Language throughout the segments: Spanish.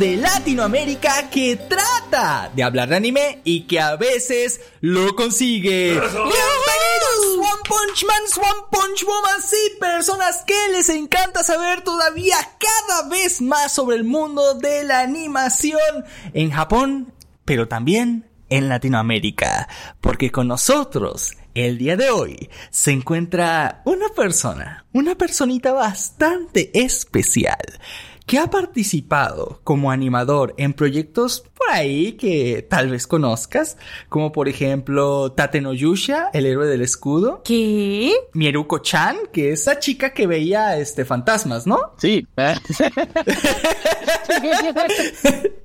de Latinoamérica que trata de hablar de anime y que a veces lo consigue. Bienvenidos One Punch Man, One Punch Woman, sí, personas que les encanta saber todavía cada vez más sobre el mundo de la animación en Japón, pero también en Latinoamérica, porque con nosotros el día de hoy se encuentra una persona, una personita bastante especial que ha participado como animador en proyectos por ahí que tal vez conozcas, como por ejemplo Tate no Yusha, el héroe del escudo. ¿Qué? Mieruko-chan, que es esa chica que veía este fantasmas, ¿no? Sí.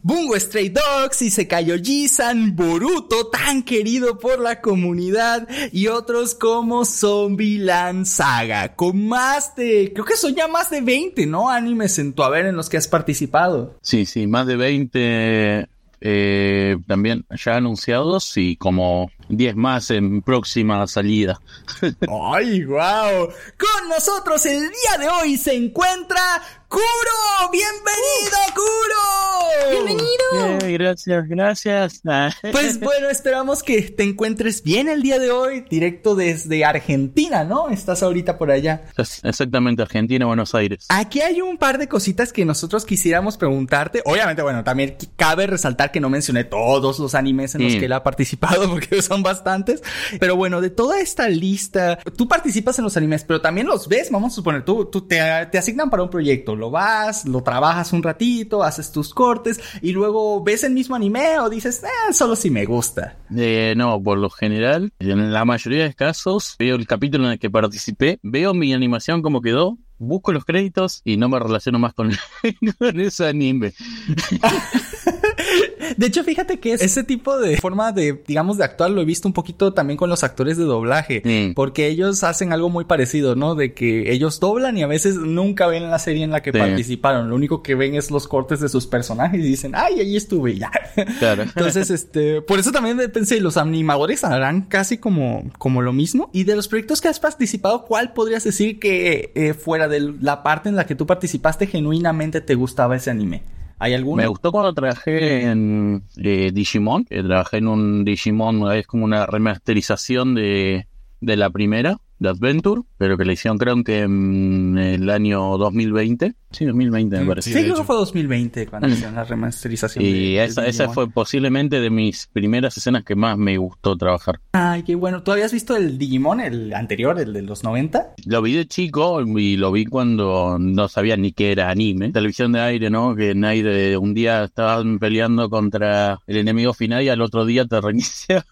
Bungo Stray Dogs y Sekayo Jisan, Boruto, tan querido por la comunidad, y otros como Zombieland Saga, con más de, creo que son ya más de 20, ¿no? Animes en tu haber en los que has participado. Sí, sí, más de 20 eh, también ya anunciados y como 10 más en próxima salida. ¡Ay, wow! Con nosotros el día de hoy se encuentra Kuro. ¡Bienvenido, Kuro! ¡Bienvenido! Gracias, gracias. Pues bueno, esperamos que te encuentres bien el día de hoy, directo desde Argentina, ¿no? Estás ahorita por allá. Exactamente, Argentina, Buenos Aires. Aquí hay un par de cositas que nosotros quisiéramos preguntarte. Obviamente, bueno, también cabe resaltar que no mencioné todos los animes en los que él ha participado, porque son bastantes. Pero bueno, de toda esta lista, tú participas en los animes, pero también los ves, vamos a suponer, tú, tú te, te asignan para un proyecto, lo vas, lo trabajas un ratito, haces tus cortes y luego ves el mismo anime o dices, eh, solo si me gusta. Eh, no, por lo general, en la mayoría de casos, veo el capítulo en el que participé, veo mi animación como quedó, busco los créditos y no me relaciono más con, con ese anime. De hecho, fíjate que ese tipo de forma de, digamos, de actuar lo he visto un poquito también con los actores de doblaje. Mm. Porque ellos hacen algo muy parecido, ¿no? De que ellos doblan y a veces nunca ven la serie en la que Sí. participaron. Lo único que ven es los cortes de sus personajes y dicen, ay, ahí estuve ya. Claro. Entonces, este, por eso también pensé, los animadores harán casi como, como lo mismo. Y de los proyectos que has participado, ¿cuál podrías decir que eh, fuera de la parte en la que tú participaste genuinamente te gustaba ese anime? ¿Hay? Me gustó cuando trabajé en eh, Digimon, trabajé en un Digimon, es como una remasterización de, de la primera, de Adventure, pero que le hicieron creo que en el año 2020. Sí, 2020 me Mm, parece. Sí, creo que fue 2020 cuando hicieron la remasterización. de- Y de esa, esa fue posiblemente de mis primeras escenas que más me gustó trabajar. Ay, qué bueno. ¿Tú habías visto el Digimon, el anterior, el de los 90? Lo vi de chico y lo vi cuando no sabía ni qué era anime. Televisión de aire, ¿no? Que en aire un día estaban peleando contra el enemigo final y al otro día te reiniciaban.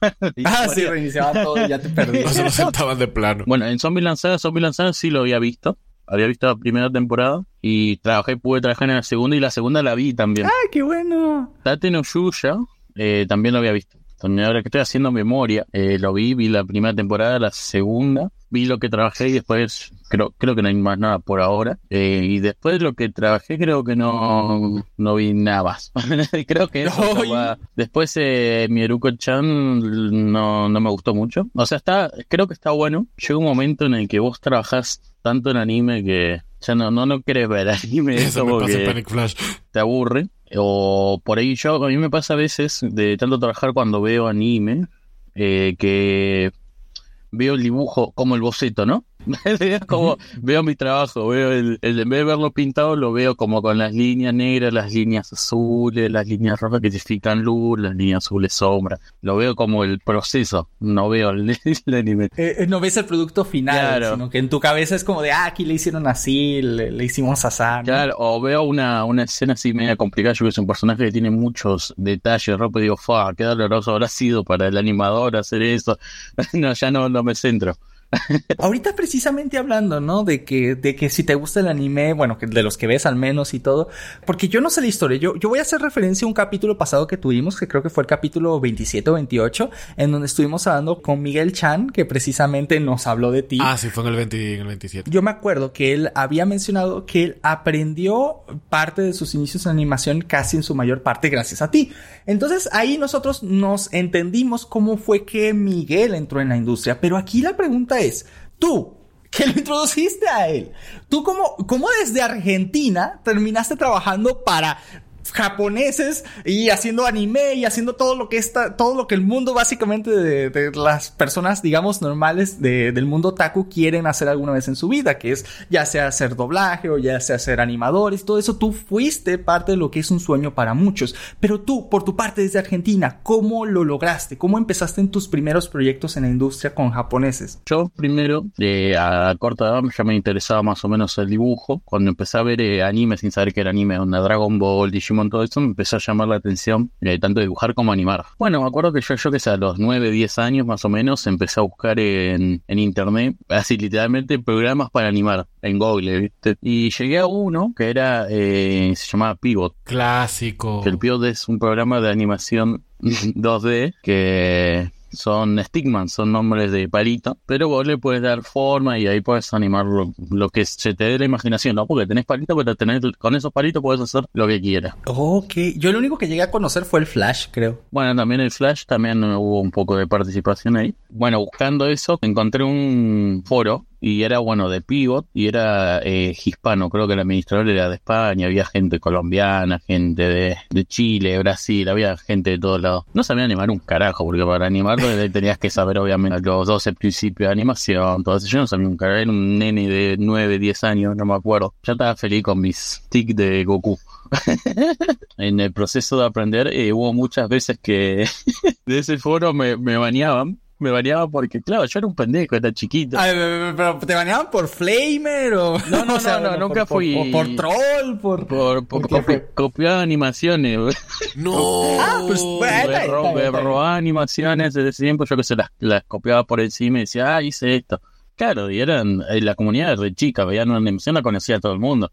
Ah, sí, reiniciaba todo y ya te perdí. O se lo sentaban de plano. Bueno, en Zombie Lanzada, Zombie Lanzada sí lo había visto. Había visto la primera temporada y trabajé, pude trabajar en la segunda y la segunda la vi también. Ay, qué bueno. Tate no Yuya eh, también lo había visto. Ahora que estoy haciendo memoria, eh, lo vi, vi la primera temporada, la segunda, vi lo que trabajé y después creo, creo que no hay más nada por ahora. Eh, y después de lo que trabajé creo que no, no vi nada más. creo que eso Después eh, Mieruko-chan no, no me gustó mucho. O sea, está, creo que está bueno. Llega un momento en el que vos trabajás tanto en anime que ya no, no, no querés ver anime. es Eso me pasa en Panic Flash. te aburre. O por ahí yo, a mí me pasa a veces de tanto trabajar cuando veo anime, eh, que veo el dibujo como el boceto, ¿no? Como veo mi trabajo, veo el, el- en vez de verlo pintado, lo veo como con las líneas negras, las líneas azules, las líneas rojas que significan luz, las líneas azules sombra. Lo veo como el proceso, no veo el, el anime. Eh, eh, no ves el producto final, Claro. sino que en tu cabeza es como de, ah, aquí le hicieron así, le, le hicimos así. ¿no? Claro, o veo una, una escena así media complicada, yo que es un personaje que tiene muchos detalles, ropa, y digo, fa, qué doloroso habrá sido para el animador hacer eso. no, ya no, no me centro. Ahorita precisamente hablando, ¿no? De que, de que si te gusta el anime, bueno, que de los que ves al menos y todo, porque yo no sé la historia, yo, yo voy a hacer referencia a un capítulo pasado que tuvimos, que creo que fue el capítulo 27 o 28, en donde estuvimos hablando con Miguel Chan, que precisamente nos habló de ti. Ah, sí, fue en el 20 y en el 27. Yo me acuerdo que él había mencionado que él aprendió parte de sus inicios en animación casi en su mayor parte gracias a ti. Entonces ahí nosotros nos entendimos cómo fue que Miguel entró en la industria. Pero aquí la pregunta es, tú, que lo introduciste a él. Tú como, como desde Argentina terminaste trabajando para japoneses y haciendo anime y haciendo todo lo que está, todo lo que el mundo básicamente de, las personas, digamos, normales del mundo taku quieren hacer alguna vez en su vida, que es ya sea hacer doblaje o ya sea ser animadores, todo eso tú fuiste parte de lo que es un sueño para muchos. Pero tú, por tu parte desde Argentina, ¿cómo lo lograste? ¿Cómo empezaste en tus primeros proyectos en la industria con japoneses? Yo primero, eh, a corta edad, ya me interesaba más o menos el dibujo. Cuando empecé a ver eh, anime sin saber que era anime, una Dragon Ball, Digimon, todo eso, me empezó a llamar la atención, eh, tanto dibujar como animar. Bueno, me acuerdo que yo, yo que sé, a los 9, 10 años más o menos, empecé a buscar en, internet, así literalmente, programas para animar en Google, ¿viste? Y llegué a uno que era, eh, se llamaba Pivot. Clásico. el Pivot es un programa de animación 2D que son Stickman, son nombres de palito, pero vos le puedes dar forma y ahí puedes animar lo, que se te dé la imaginación, ¿no? Porque tenés palitos, pero tenés, con esos palitos puedes hacer lo que quieras. Ok, yo lo único que llegué a conocer fue el Flash, creo. Bueno, también el Flash, también hubo un poco de participación ahí. Bueno, buscando eso, encontré un foro y era bueno de pivot y era eh, hispano, creo que el administrador era de España, había gente colombiana, gente de, Chile, Brasil, había gente de todos lados. No sabía animar un carajo, porque para animarlo tenías que saber obviamente los 12 principios de animación, entonces yo no sabía un carajo, era un nene de 9, 10 años, no me acuerdo. Ya estaba feliz con mis tics de Goku. en el proceso de aprender eh, hubo muchas veces que de ese foro me, me bañaban me baneaban porque, claro, yo era un pendejo, era chiquito. pero te baneaban por flamer o. No, no, no, no, nunca fui. O por troll, por. Por, por, copiar animaciones. No. ah, pues bueno. Me, robaba animaciones desde tiempo, yo que se las, las copiaba por encima y decía, ah, hice esto. Claro, y eran, eh, la comunidad de chica, veían una animación, la conocía todo el mundo.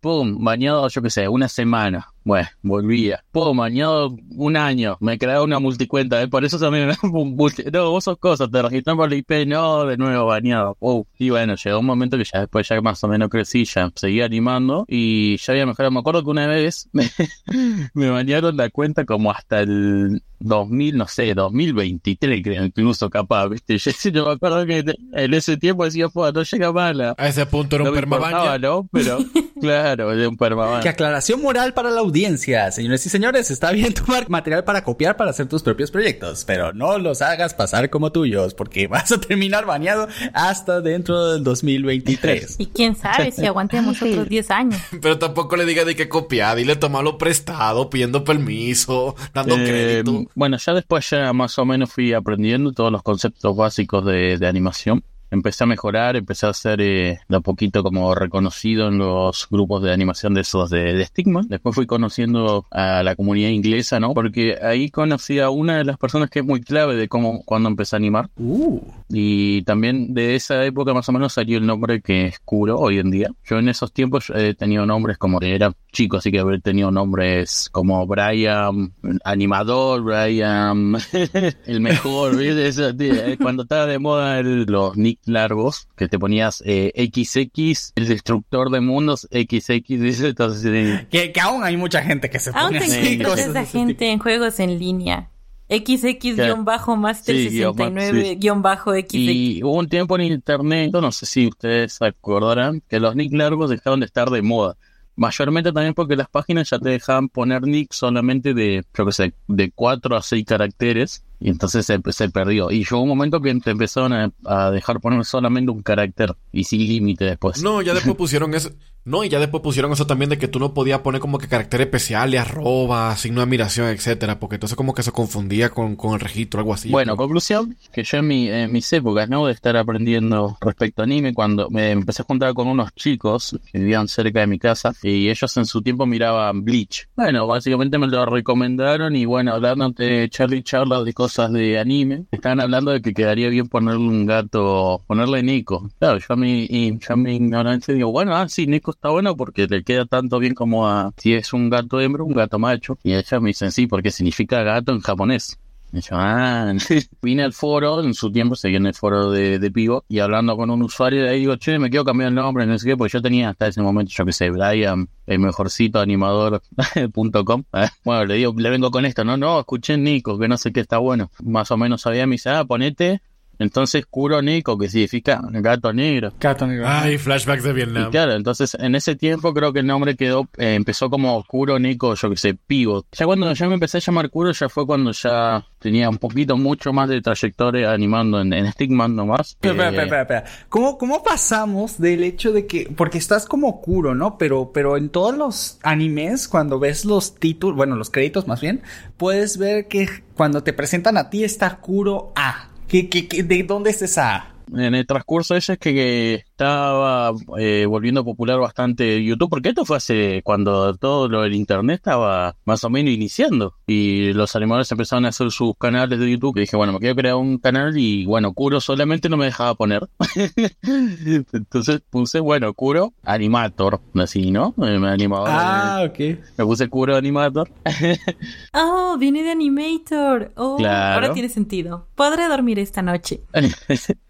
Pum, bañado, yo qué sé, una semana bueno, volvía. Puedo bañado un año, me creaba una multicuenta, ¿eh? por eso también No, vos sos cosas, te registran por la IP, no, de nuevo bañado. Y bueno, llegó un momento que ya después ya más o menos crecí, ya seguía animando y ya había mejorado. Me acuerdo que una vez me, bañaron la cuenta como hasta el 2000, no sé, 2023 creo, incluso capaz, ¿viste? Yo, me acuerdo que en ese tiempo decía, pues no llega mala. A ese punto era un permabaño. ¿no? Pero, claro, era un permabaño. Qué aclaración moral para la audiencia, señores y señores. Está bien tomar material para copiar para hacer tus propios proyectos, pero no los hagas pasar como tuyos, porque vas a terminar baneado hasta dentro del 2023. Y quién sabe si aguantemos otros 10 años. Pero tampoco le diga de que copiar, dile tomarlo prestado, pidiendo permiso, dando eh, crédito. Bueno, ya después ya más o menos fui aprendiendo todos los conceptos básicos de, de animación empecé a mejorar, empecé a ser eh, de a poquito como reconocido en los grupos de animación de esos de, de, Stigma. Después fui conociendo a la comunidad inglesa, ¿no? Porque ahí conocí a una de las personas que es muy clave de cómo, cuando empecé a animar. Uh. Y también de esa época más o menos salió el nombre que es Kuro hoy en día. Yo en esos tiempos he tenido nombres como era chico, así que haber tenido nombres como Brian, animador, Brian, el mejor, Cuando estaba de moda los nick largos, que te ponías XX, eh, el destructor de mundos, XX, dice, entonces... Que, que, aún hay mucha gente que se pone así. Cosas esa gente en juegos en línea. XX-Master 69-XX. Y hubo un tiempo en internet, no sé si ustedes acordarán, que los nick largos dejaron de estar de moda. Mayormente también porque las páginas ya te dejaban poner nick solamente de, yo qué sé, de 4 a 6 caracteres y entonces se, se, perdió. Y llegó un momento que te empezaron a, dejar poner solamente un carácter y sin límite después. No, ya después pusieron eso. No, y ya después pusieron eso también de que tú no podías poner como que carácter especial, arroba, signo de admiración, etcétera, porque entonces como que se confundía con, con el registro, algo así. Bueno, conclusión, que yo en, mi, en mis épocas, ¿no? De estar aprendiendo respecto a anime, cuando me empecé a juntar con unos chicos que vivían cerca de mi casa y ellos en su tiempo miraban Bleach. Bueno, básicamente me lo recomendaron y bueno, hablando de Charlie Charla de cosas de anime, estaban hablando de que quedaría bien ponerle un gato, ponerle Nico. Claro, yo a mi, yo a mi ignorancia digo, bueno, ah, sí, Nico está bueno porque le queda tanto bien como a si es un gato hembro, un gato macho. Y ella me dice, sí, porque significa gato en japonés. Y yo, ah, vine al foro, en su tiempo seguí en el foro de, de Pivo, y hablando con un usuario de ahí digo, che, me quiero cambiar el nombre, no sé qué, porque yo tenía hasta ese momento, yo que sé, Brian, el mejorcito animador.com. bueno, le digo, le vengo con esto, no, no, escuché Nico, que no sé qué está bueno. Más o menos sabía, me dice, ah, ponete Entonces Kuro Neko, que significa gato negro. Gato negro. Ay, flashbacks de Vietnam. Y claro, entonces en ese tiempo creo que el nombre quedó, eh, empezó como Kuro Neko, yo que sé, Pivot. Ya cuando ya me empecé a llamar Kuro, ya fue cuando ya tenía un poquito mucho más de trayectoria animando en, en Stickman nomás. Espera, espera, espera, espera. ¿Cómo, ¿Cómo pasamos del hecho de que, porque estás como Kuro, ¿no? Pero, pero en todos los animes, cuando ves los títulos, bueno, los créditos más bien, puedes ver que cuando te presentan a ti está Kuro A. ¿Qué, qué, qué, ¿De dónde es esa? En el transcurso de ella es que, que estaba eh, volviendo popular bastante YouTube, porque esto fue hace cuando todo lo del internet estaba más o menos iniciando y los animadores empezaron a hacer sus canales de YouTube. Y dije, bueno, me quiero crear un canal y bueno, Kuro solamente no me dejaba poner. Entonces puse, bueno, Kuro Animator, así, ¿no? Eh, Me animaba. Ah, ok. Me puse Kuro Animator. Oh, viene de Animator. Oh, Claro. ahora tiene sentido. Podré dormir esta noche.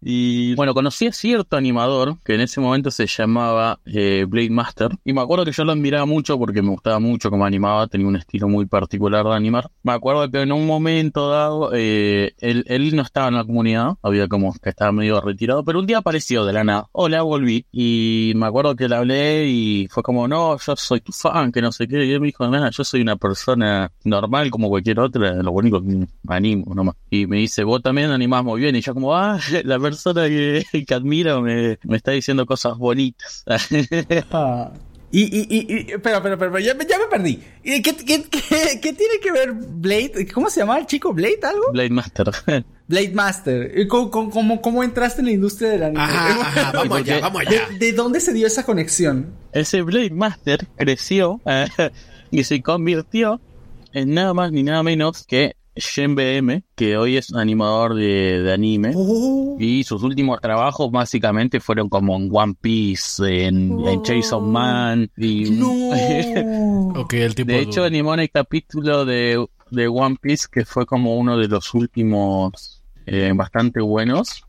Y bueno, conocí a cierto animador que en ese momento se llamaba eh, Blade Master. Y me acuerdo que yo lo admiraba mucho porque me gustaba mucho cómo animaba, tenía un estilo muy particular de animar. Me acuerdo que en un momento dado, eh, él, él no estaba en la comunidad, había como que estaba medio retirado, pero un día apareció de la nada. Hola, volví. Y me acuerdo que le hablé y fue como, no, yo soy tu fan, que no sé qué. Y él me dijo, nada, yo soy una persona normal como cualquier otra, lo único que me animo nomás. Y me dice, vos también animás muy bien. Y yo como, ah, la persona que, que admiro me, me está diciendo cosas bonitas. Ah. Y, y, y, y, espera, espera, espera, ya, me- ya me perdí. ¿Y ¿Qué, qué, qué, qué tiene que ver Blade? ¿Cómo se llama el chico? ¿Blade algo? Blade Master. Blade Master. ¿Y ¿Cómo, cómo, cómo- entraste en la industria del anime? Ajá, ajá, vamos allá, vamos allá. ¿De, de dónde se dio esa conexión? Ese Blade Master creció eh, y se convirtió en nada más ni nada menos que Shen BM, que hoy es animador de, de anime. Oh. Y sus últimos trabajos básicamente fueron como en One Piece, en, en Chainsaw Man. Y, No. El tipo de hecho, animó en el capítulo de, de One Piece que fue como uno de los últimos eh, bastante buenos.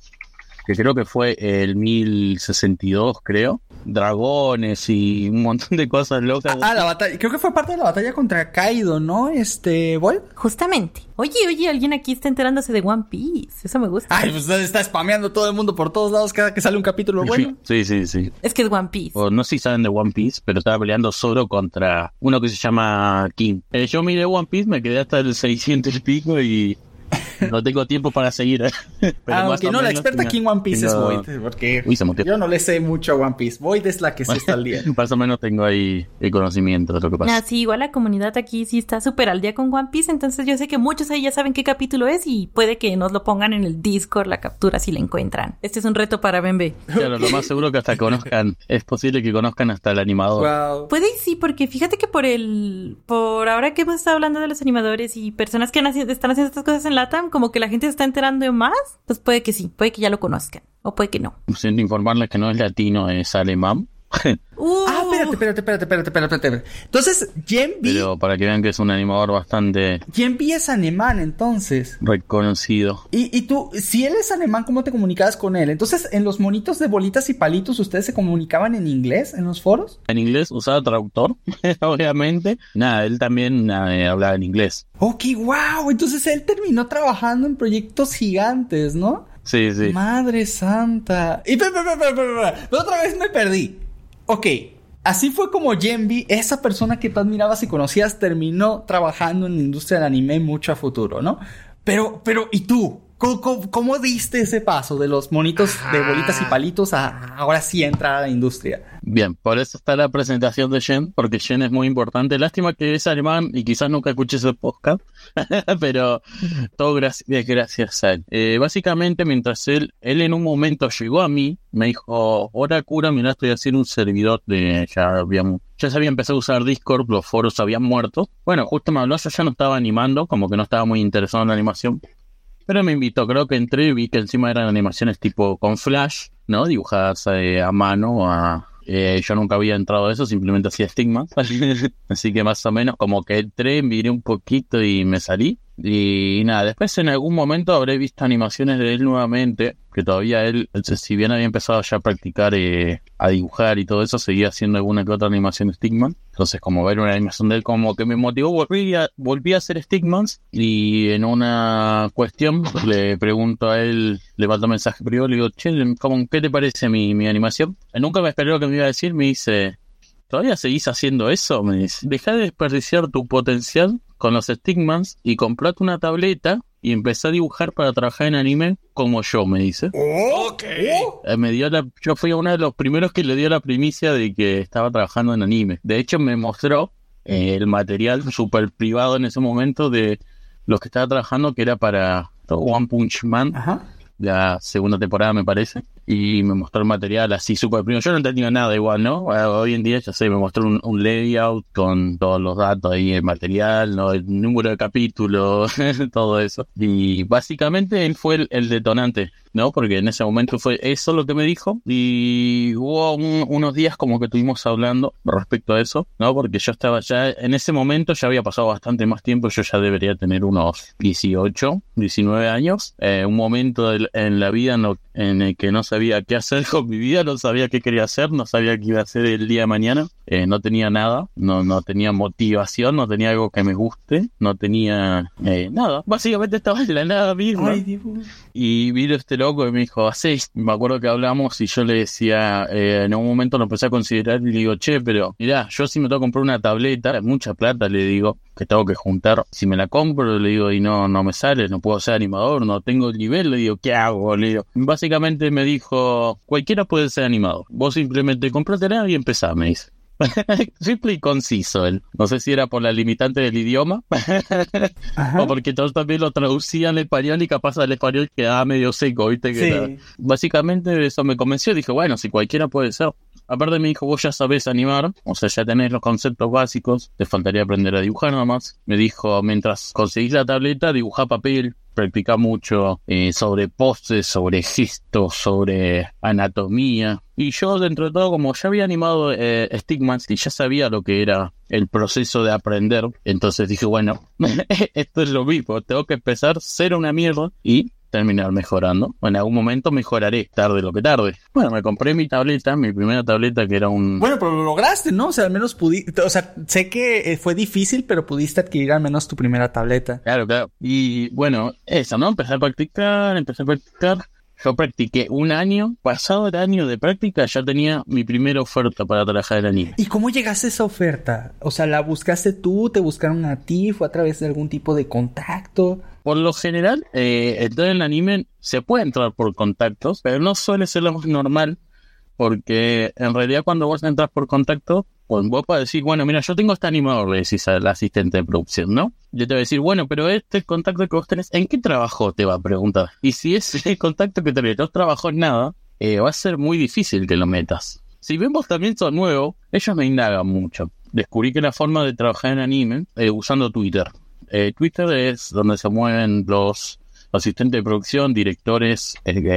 Que creo que fue el 1062, creo. Dragones y un montón de cosas locas. Ah, la batalla. Creo que fue parte de la batalla contra Kaido, ¿no? Este, Vol. Justamente. Oye, oye, alguien aquí está enterándose de One Piece. Eso me gusta. Ay, pues está spameando todo el mundo por todos lados cada que sale un capítulo bueno. Sí, sí, sí. Es que es One Piece. O no sé si saben de One Piece, pero estaba peleando Zoro contra uno que se llama King. Eh, yo miré One Piece, me quedé hasta el 600 y pico y no tengo tiempo para seguir. eh. Pero Aunque no, la experta aquí en One Piece es tengo- Void. Porque Uy, se muteó. yo no le sé mucho a One Piece. Void es la que sí está al día. Más o menos tengo ahí el conocimiento de lo que pasa. Ah, sí, igual la comunidad aquí sí está súper al día con One Piece, entonces yo sé que muchos ahí ya saben qué capítulo es y puede que nos lo pongan en el Discord la captura si la encuentran. Este es un reto para Bembe. Claro, lo más seguro que hasta conozcan, es posible que conozcan hasta el animador. Wow. Puede y sí, porque fíjate que por el. Por ahora que hemos estado hablando de los animadores y personas que están haciendo estas cosas en LATAM, como que la gente se está enterando más, pues puede que sí, puede que ya lo conozcan, o puede que no. Siento informarles que no es latino, es alemán. Uh, espérate, espérate, espérate, espérate, espérate, espérate. Entonces, Genbi, Pero para que vean que es un animador bastante Genbi es alemán, entonces. reconocido. Y, y tú, si él es alemán, ¿cómo te comunicabas con él? Entonces, en los monitos de bolitas y palitos, ¿ustedes se comunicaban en inglés en los foros? En inglés usaba traductor, obviamente. Nada, él también nada, eh, hablaba en inglés. Ok, wow. Entonces él terminó trabajando en proyectos gigantes, ¿no? Sí, sí. Madre santa. Y espera, espera, espera, espera. otra vez me perdí. Ok. Así fue como Genbi, esa persona que tú admirabas y conocías, terminó trabajando en la industria del anime mucho a futuro, ¿no? Pero, pero, ¿y tú? ¿Cómo, cómo- cómo diste ese paso de los monitos de bolitas y palitos a ahora sí entrar a la industria? Bien, por eso está la presentación de Jen, porque Jen es muy importante. Lástima que es alemán y quizás nunca escuché ese podcast, pero todo gracias, gracias a él. Eh, básicamente, mientras él, él en un momento llegó a mí, me dijo, hola cura, mira, estoy haciendo un servidor de, ya habíamos, ya se había empezado a usar Discord, los foros habían muerto. Bueno, justo me habló, yo ya no estaba animando, como que no estaba muy interesado en la animación. Pero me invitó, creo que entré y vi que encima eran animaciones tipo con flash, ¿no? Dibujadas eh, a mano, a... eh, yo nunca había entrado a eso, simplemente hacía estigmas. Así que más o menos como que entré, miré un poquito y me salí. Y nada, después en algún momento habré visto animaciones de él nuevamente, que todavía él, si bien había empezado ya a practicar eh, a dibujar y todo eso, seguía haciendo alguna que otra animación Stickman. Entonces, como ver una animación de él como que me motivó, volví a, volví a hacer Stickmans y en una cuestión le pregunto a él, le mando un mensaje privado, le digo, che, ¿cómo, ¿qué te parece mi, mi animación? nunca me esperó lo que me iba a decir, me dice, ¿todavía seguís haciendo eso? Me dice, deja de desperdiciar tu potencial con los Stickmans y comprate una tableta y empecé a dibujar para trabajar en anime como yo, me dice. Ok. Eh, me dio la, yo fui uno de los primeros que le dio la primicia de que estaba trabajando en anime. De hecho, me mostró eh, el material súper privado en ese momento de los que estaba trabajando, que era para One Punch Man. La segunda temporada, me parece y me mostró el material así súper primo. Yo no entendía nada igual, ¿no? Hoy en día ya sé, me mostró un, layout con todos los datos ahí, el material, ¿no? El número de capítulos, todo eso. Y básicamente él fue el detonante ¿no? Porque en ese momento fue eso lo que me dijo y hubo unos días como que estuvimos hablando respecto a eso, ¿no? Porque yo estaba ya, en ese momento ya había pasado bastante más tiempo, yo ya debería tener unos 18, 19 años, eh, un momento en la vida en el que no sabía qué hacer con mi vida, no sabía qué quería hacer, no sabía qué iba a hacer el día de mañana, eh, no tenía nada, no, no tenía motivación, no tenía algo que me guste, no tenía eh, nada, básicamente estaba en la nada misma. y vino este loco y me dijo, así, me acuerdo que hablamos y yo le decía, eh, en un momento lo empecé a considerar y le digo, che, pero mirá, yo si me tengo que comprar una tableta, mucha plata, le digo, que tengo que juntar, si me la compro, le digo, y no, no me sale, no puedo ser animador, no tengo el nivel, le digo, ¿qué hago? Le digo, básicamente me dijo, cualquiera puede ser animador, vos simplemente comprátela y empezá, me dice. Simple y conciso él. No sé si era por la limitante del idioma o porque todos también lo traducían en español y capaz al español quedaba medio seco, ¿viste? Que Básicamente eso me convenció. Dije, bueno, si cualquiera puede ser. Aparte me dijo, vos ya sabés animar, o sea, ya tenés los conceptos básicos, te faltaría aprender a dibujar nada más. Me dijo, mientras conseguís la tableta, dibuja papel, practica mucho eh, sobre poses, sobre gestos, sobre anatomía. Y yo, dentro de todo, como ya había animado eh, Stigmas y ya sabía lo que era el proceso de aprender, entonces dije, bueno, esto es lo mismo, tengo que empezar, ser una mierda y terminar mejorando. En algún momento mejoraré, tarde lo que tarde. Bueno, me compré mi tableta, mi primera tableta que era un... Bueno, pero lo lograste, ¿no? O sea, al menos pudiste, o sea, sé que eh, fue difícil, pero pudiste adquirir al menos tu primera tableta. Claro, claro. Y bueno, eso, ¿no? Empecé a practicar, empecé a practicar. Yo practiqué un año, pasado el año de práctica ya tenía mi primera oferta para trabajar en anime. ¿Y cómo llegaste a esa oferta? O sea, ¿la buscaste tú? ¿Te buscaron a ti? ¿Fue a través de algún tipo de contacto? Por lo general, eh, entrar en el anime se puede entrar por contactos, pero no suele ser lo más normal porque en realidad cuando vos entras por contacto, pues vos puedes decir, bueno, mira, yo tengo este animador, le decís al asistente de producción, ¿no? Yo te voy a decir, bueno, pero este contacto que vos tenés, ¿en qué trabajo? Te va a preguntar. Y si es el contacto que tenés no trabajó en nada, eh, va a ser muy difícil que lo metas. Si vemos también son nuevo, ellos me indagan mucho. Descubrí que la forma de trabajar en anime eh, usando Twitter. Eh, Twitter es donde se mueven los asistentes de producción, directores,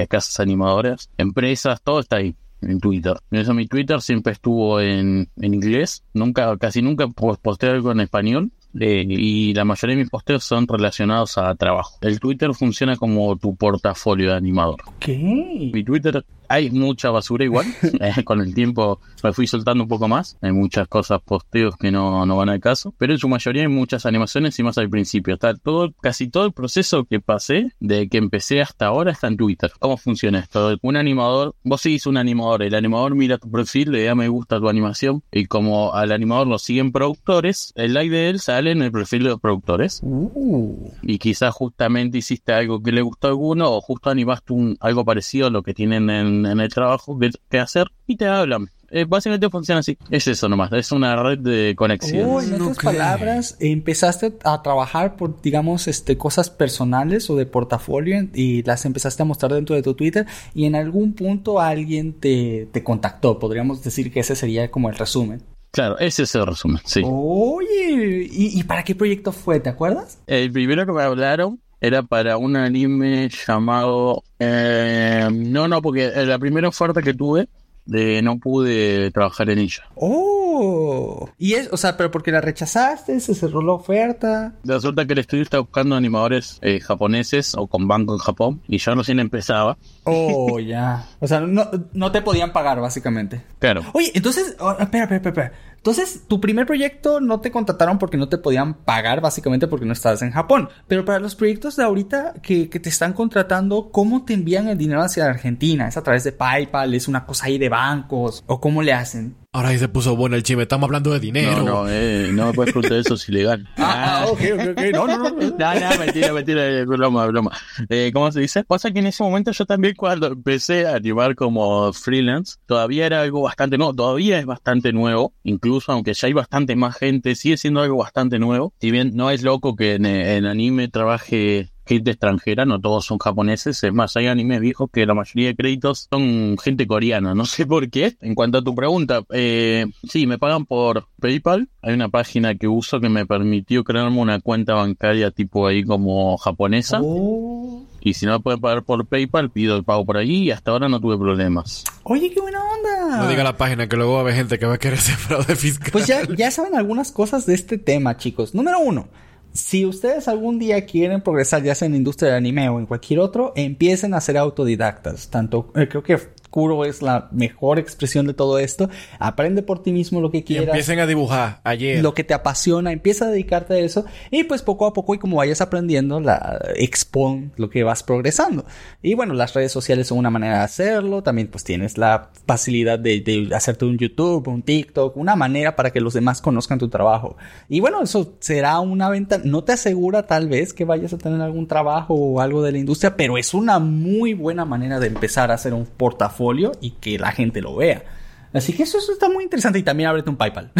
casas animadoras, empresas, todo está ahí en Twitter. Eso, mi Twitter siempre estuvo en, en inglés, nunca, casi nunca posté algo en español. Eh, y la mayoría de mis posteos son relacionados a trabajo. El Twitter funciona como tu portafolio de animador. ¿Qué? Mi Twitter hay mucha basura igual. Eh, con el tiempo me fui soltando un poco más. Hay muchas cosas, posteos que no, no van al caso. Pero en su mayoría hay muchas animaciones y más al principio. Está todo, casi todo el proceso que pasé de que empecé hasta ahora está en Twitter. ¿Cómo funciona esto? Un animador, vos seguís un animador, el animador mira tu perfil, le da me gusta tu animación y como al animador lo siguen productores, el like de él sale en el perfil de los productores. Uh. Y quizás justamente hiciste algo que le gustó a alguno o justo animaste un, algo parecido a lo que tienen en en, el trabajo que, hacer y te hablan. Eh, básicamente funciona así. Es eso nomás, es una red de conexión. en otras palabras, empezaste a trabajar por, digamos, este, cosas personales o de portafolio y las empezaste a mostrar dentro de tu Twitter y en algún punto alguien te, te contactó. Podríamos decir que ese sería como el resumen. Claro, ese es el resumen, sí. Oye, ¿y, para qué proyecto fue? ¿Te acuerdas? El primero que me hablaron era para un anime llamado... Eh, no, no, porque la primera oferta que tuve de no pude trabajar en ella. Oh, Oh. Y es, o sea, pero porque la rechazaste, se cerró la oferta. Resulta que el estudio está buscando animadores eh, japoneses o con banco en Japón y yo recién empezaba. Oh, ya. O sea, no, no te podían pagar, básicamente. Claro. Oye, entonces, oh, espera, espera, espera. Entonces, tu primer proyecto no te contrataron porque no te podían pagar, básicamente porque no estabas en Japón. Pero para los proyectos de ahorita que, te están contratando, ¿cómo te envían el dinero hacia Argentina? ¿Es a través de PayPal? ¿Es una cosa ahí de bancos? ¿O cómo le hacen? Ahora ahí se puso bueno el chisme. Estamos hablando de dinero. No, no, eh, no me puedes preguntar eso, es ilegal. Ah, ok, ok, ok. No, no, no. No, no, mentira, mentira, eh, broma, broma. Eh, ¿Cómo se dice? Pasa que en ese momento yo también cuando empecé a animar como freelance, todavía era algo bastante nuevo, todavía es bastante nuevo, incluso aunque ya hay bastante más gente, sigue siendo algo bastante nuevo. Si bien no es loco que en, en anime trabaje gente extranjera, no todos son japoneses, es más, hay animes viejos que la mayoría de créditos son gente coreana, no sé por qué. En cuanto a tu pregunta, eh, sí, me pagan por PayPal, hay una página que uso que me permitió crearme una cuenta bancaria tipo ahí como japonesa. Oh. Y si no me pueden pagar por PayPal, pido el pago por allí y hasta ahora no tuve problemas. Oye, qué buena onda. No diga la página que luego va a haber gente que va a querer hacer fraude fiscal. Pues ya, ya saben algunas cosas de este tema, chicos. Número uno. Si ustedes algún día quieren progresar, ya sea en la industria del anime o en cualquier otro, empiecen a ser autodidactas. Tanto, eh, creo que Kuro es la mejor expresión de todo esto. Aprende por ti mismo lo que Y quieras. empiecen a dibujar ayer. Lo que te apasiona, empieza a dedicarte a eso y pues poco a poco y como vayas aprendiendo, la expon lo que vas progresando. Y bueno, las redes sociales son una manera de hacerlo, también pues tienes la facilidad de, de hacerte un YouTube, un TikTok, una manera para que los demás conozcan tu trabajo. Y bueno, eso será una venta, no te asegura tal vez que vayas a tener algún trabajo o algo de la industria, pero es una muy buena manera de empezar a hacer un portafolio y que la gente lo vea. Así que eso, eso está muy interesante y también ábrete un PayPal.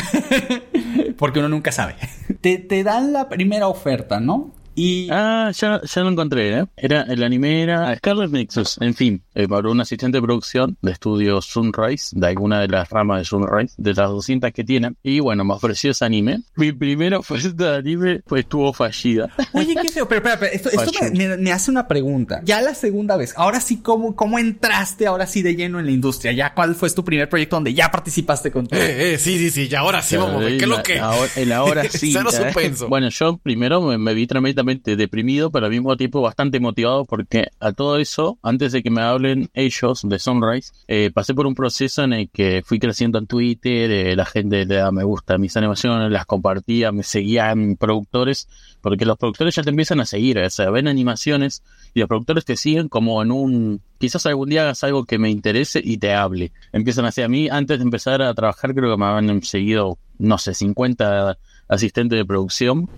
Porque uno nunca sabe. Te, te dan la primera oferta, ¿no? Y... Ah, ya, ya lo encontré, ¿eh? Era, el anime era Scarlet Nexus, en fin, eh, para un asistente de producción de estudio Sunrise, de alguna de las ramas de Sunrise, de las 200 que tienen. Y bueno, me ofreció ese anime. Mi primera oferta de anime pues estuvo fallida. Oye, qué feo, pero espera, espera, esto, esto me, me- me hace una pregunta. Ya la segunda vez, ahora sí, ¿cómo, ¿cómo entraste ahora sí de lleno en la industria? ¿Ya cuál fue tu primer proyecto donde ya participaste con todo? Eh, eh, sí, sí, sí. Y ahora sí, vamos a ver. ¿Qué es lo que? ahora- El ahora sí. Cero ¿eh? suspenso. Bueno, yo primero me, me vi deprimido, pero al mismo tiempo bastante motivado porque a todo eso, antes de que me hablen ellos de Sunrise, eh, pasé por un proceso en el que fui creciendo en Twitter, eh, la gente le daba me gusta mis animaciones, las compartía, me seguían productores, porque los productores ya te empiezan a seguir, o sea, ven animaciones y los productores te siguen como en un... Quizás algún día hagas algo que me interese y te hable. Empiezan así a mí, antes de empezar a trabajar creo que me habían seguido, no sé, 50 asistentes de producción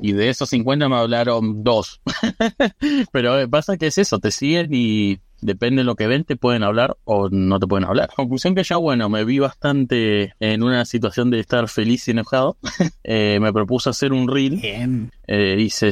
y de esos 50 me hablaron dos. Pero eh, pasa que es eso, te siguen y depende de lo que ven, te pueden hablar o no te pueden hablar. Conclusión que ya, bueno, me vi bastante en una situación de estar feliz y enojado. Eh, me propuse hacer un reel Bien. eh, hice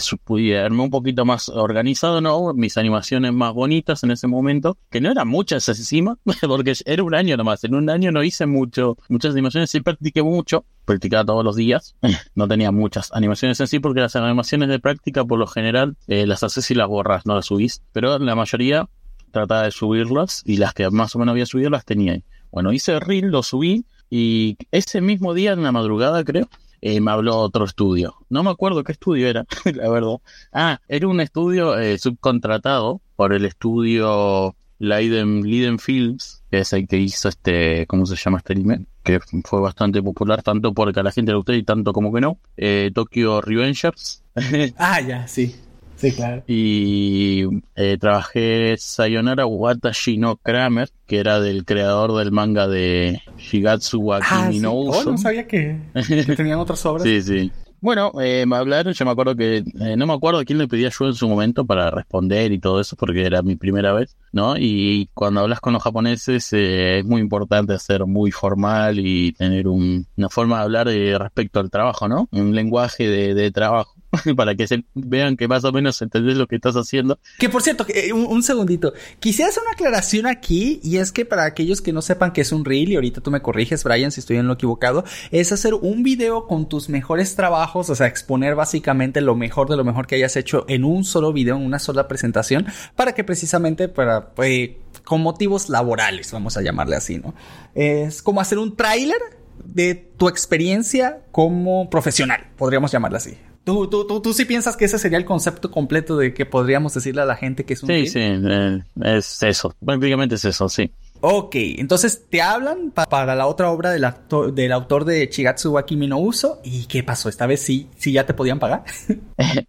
armé un poquito más organizado, ¿no? Mis animaciones más bonitas en ese momento, que no eran muchas encima, porque era un año nomás. En un año no hice mucho, muchas animaciones, sí practiqué mucho, practicaba todos los días. No tenía muchas animaciones en sí, porque las animaciones de práctica, por lo general, eh, las haces y las borras, no las subís. Pero la mayoría trataba de subirlas y las que más o menos había subido las tenía ahí. Bueno, hice el reel, lo subí y ese mismo día, en la madrugada creo, eh, me habló otro estudio. No me acuerdo qué estudio era, la verdad. Ah, era un estudio eh, subcontratado por el estudio Leiden, Leiden Films, que es el que hizo este, ¿cómo se llama este anime? Que fue bastante popular, tanto porque a la gente le gustó y tanto como que no. Eh, Tokyo Revengers. Ah, ya, sí. Sí, claro. y eh, trabajé Sayonara Watashi no Kramer, que era del creador del manga de Shigatsu wa Ah, Kimi sí. no Oh, no sabía que, que tenían otras obras. Sí, sí. Bueno, eh, me hablaron, yo me acuerdo que, eh, no me acuerdo a quién le pedí ayuda en su momento para responder y todo eso, porque era mi primera vez, ¿no? Y cuando hablas con los japoneses eh, es muy importante ser muy formal y tener un- una forma de hablar eh, respecto al trabajo, ¿no? Un lenguaje de, de trabajo, para que se vean que más o menos entendés lo que estás haciendo. Que por cierto, eh, un, un segundito. Quisiera hacer una aclaración aquí, y es que para aquellos que no sepan qué es un reel, y ahorita tú me corriges, Brian, si estoy en lo equivocado, es hacer un video con tus mejores trabajos, o sea, exponer básicamente lo mejor de lo mejor que hayas hecho en un solo video, en una sola presentación, para que precisamente para, eh, con motivos laborales, vamos a llamarle así, ¿no? Es como hacer un tráiler de tu experiencia como profesional, podríamos llamarla así. ¿Tú, tú, tú, tú sí piensas que ese sería el concepto completo de que podríamos decirle a la gente que es un Sí, sí, eh, es eso. Prácticamente es eso, sí. Ok, entonces te hablan pa- para la otra obra del, actor, del autor de Chigatsu wa Kimi no Uso. ¿Y qué pasó? ¿Esta vez sí, sí ya te podían pagar?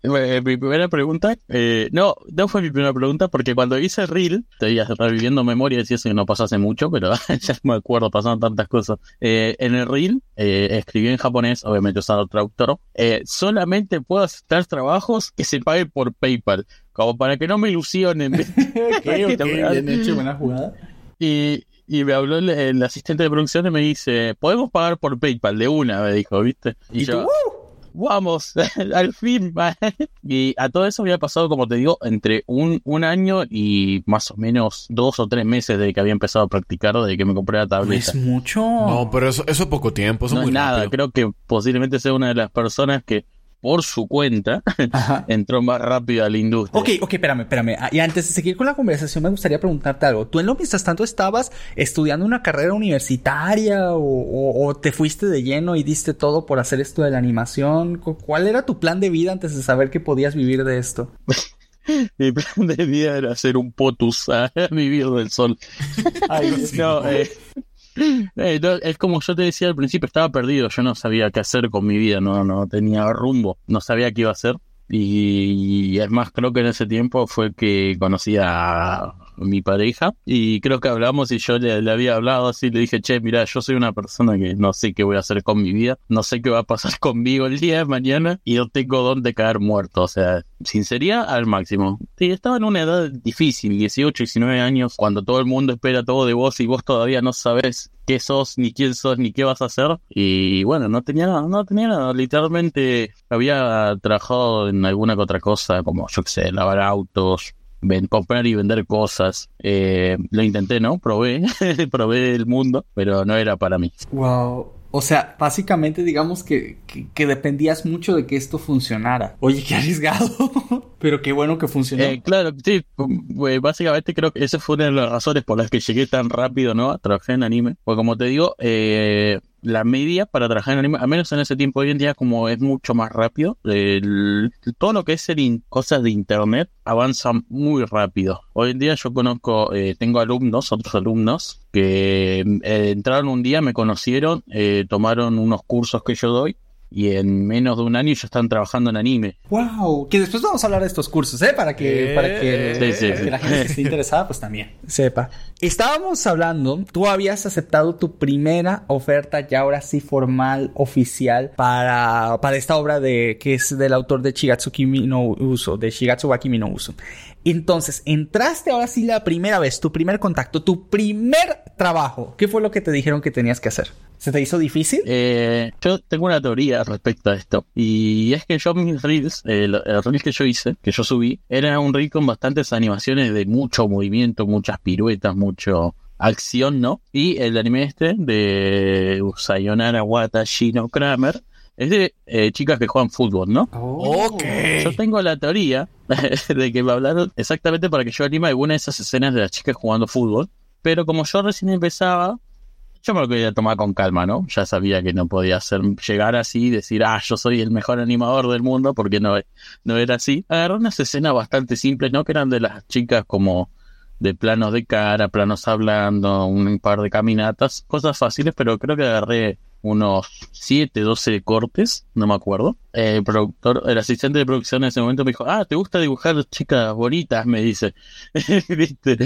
Eh, mi primera pregunta, eh, no, no fue mi primera pregunta porque cuando hice el reel, estoy reviviendo memorias y eso que no pasó hace mucho, pero ya me acuerdo, pasaron tantas cosas. Eh, en el reel eh, escribí en japonés, obviamente usando traductor, eh, solamente puedo aceptar trabajos que se paguen por PayPal, como para que no me ilusionen. bien hecho, buena jugada. Y, y me habló el, el asistente de producción y me dice, podemos pagar por PayPal de una, me dijo, ¿viste? Y, yo, tú, ¡uh! vamos, al fin. va. y a todo eso había pasado, como te digo, entre un, un año y más o menos dos o tres meses de que había empezado a practicar, de que me compré la tableta. es mucho. No, pero eso, eso es poco tiempo, eso No es es muy nada, rápido. creo que posiblemente sea una de las personas que por su cuenta Ajá. entró más rápido a la industria. Ok, ok, espérame, espérame. Ah, Y antes de seguir con la conversación, me gustaría preguntarte algo. ¿Tú en lo mientras tanto estabas estudiando una carrera universitaria o, o- o te fuiste de lleno y diste todo por hacer esto de la animación? Cu- ¿Cuál era tu plan de vida antes de saber que podías vivir de esto? Mi plan de vida era hacer un potus a vivir del sol. no, eh, es como yo te decía al principio, estaba perdido, yo no sabía qué hacer con mi vida, no, no tenía rumbo, no sabía qué iba a hacer. Y, es más, creo que en ese tiempo fue que conocí a mi pareja y creo que hablamos y yo le, le había hablado así, le dije, che, mira, yo soy una persona que no sé qué voy a hacer con mi vida, no sé qué va a pasar conmigo el día de mañana y no tengo dónde caer muerto, o sea, sinceridad al máximo. Sí, estaba en una edad difícil, 18, 19 años, cuando todo el mundo espera todo de vos y vos todavía no sabes qué sos, ni quién sos, ni qué vas a hacer. Y bueno, no tenía nada, no tenía nada. Literalmente había trabajado en alguna que otra cosa, como yo qué sé, lavar autos, ven- comprar y vender cosas. Eh, lo intenté, ¿no? Probé, probé el mundo, pero no era para mí. Wow. O sea, básicamente digamos que, que, que dependías mucho de que esto funcionara. Oye, qué arriesgado. Pero qué bueno que funcionó. Eh, claro, sí, pues, básicamente creo que esa fue una de las razones por las que llegué tan rápido, ¿no? A trabajar en anime. Porque como te digo, eh, la media para trabajar en anime, al menos en ese tiempo hoy en día como es mucho más rápido, todo lo que es el cosas de internet avanza muy rápido. Hoy en día yo conozco, eh, tengo alumnos, otros alumnos, que eh, entraron un día, me conocieron, eh, tomaron unos cursos que yo doy. Y en menos de un año ya están trabajando en anime. Wow, que después vamos a hablar de estos cursos, ¿eh? Para que, Eh, para que, sí, sí, para sí. que la gente que esté interesada, pues también sepa. Estábamos hablando, tú habías aceptado tu primera oferta ya ahora sí formal, oficial, para, para esta obra de, que es del autor de Shigatsuki no Uso, de Shigatsu wa Kimi no Uso. Entonces, entraste ahora sí la primera vez, tu primer contacto, tu primer trabajo. ¿Qué fue lo que te dijeron que tenías que hacer? ¿Se te hizo difícil? Eh, yo tengo una teoría respecto a esto. Y es que yo mis reels, eh, el, el reel que yo hice, que yo subí, era un reel con bastantes animaciones de mucho movimiento, muchas piruetas, mucho acción, ¿no? Y el anime este de Sayonara Wata Shino Kramer es de eh, chicas que juegan fútbol, ¿no? Ok. Yo tengo la teoría de que me hablaron exactamente para que yo anime alguna de esas escenas de las chicas jugando fútbol. Pero como yo recién empezaba, yo me lo quería tomar con calma, ¿no? Ya sabía que no podía hacer, llegar así y decir, ah, yo soy el mejor animador del mundo, porque no, no era así. Agarré unas escenas bastante simples, ¿no? Que eran de las chicas como de planos de cara, planos hablando, un par de caminatas, cosas fáciles, pero creo que agarré unos 7, 12 cortes, no me acuerdo. El productor, el asistente de producción en ese momento me dijo, ah, ¿te gusta dibujar chicas bonitas? Me dice. ¿Viste?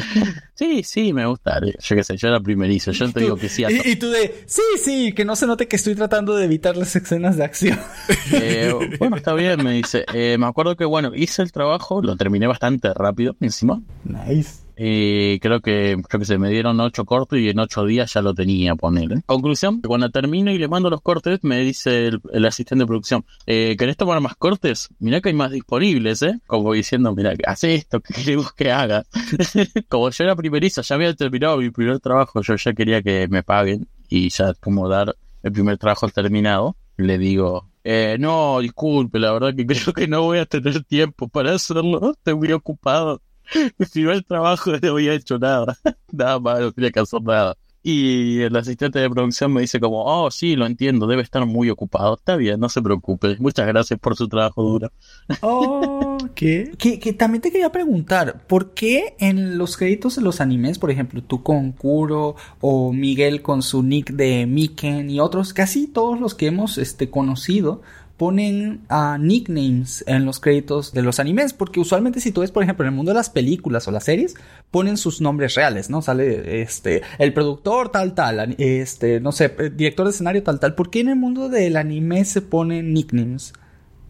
Sí, sí, me gusta. Yo qué sé, yo era primerizo, yo te digo que sí a. Y, y tú de, sí, sí, que no se note que estoy tratando de evitar las escenas de acción. Eh, bueno, está bien, me dice. Eh, me acuerdo que, bueno, hice el trabajo, lo terminé bastante rápido encima. Nice. Y creo que, creo que se me dieron ocho cortes y en ocho días ya lo tenía, poner. Conclusión, cuando termino y le mando los cortes, me dice el, asistente de producción, eh, ¿querés tomar más cortes? Mirá que hay más disponibles, ¿eh? Como diciendo, mira, haz esto, ¿qué queremos que haga? como yo era primerizo, ya había terminado mi primer trabajo, yo ya quería que me paguen y ya como dar el primer trabajo terminado, le digo, eh, no, disculpe, la verdad que creo que no voy a tener tiempo para hacerlo, estoy muy ocupado. Mi primer trabajo no había hecho nada, nada más, no tenía que hacer nada. Y el asistente de producción me dice como, oh, sí, lo entiendo, debe estar muy ocupado. Está bien, no se preocupe. Muchas gracias por su trabajo duro. Oh, ¿qué? Que, que también te quería preguntar, ¿por qué en los créditos de los animes, por ejemplo, tú con Kuro o Miguel con su nick de Miken y otros, casi todos los que hemos este, conocido, ponen a nicknames en los créditos de los animes, porque usualmente si tú ves, por ejemplo, en el mundo de las películas o las series, ponen sus nombres reales, ¿no? Sale este el productor tal tal, este, no sé, director de escenario tal tal. ¿Por qué en el mundo del anime se ponen nicknames?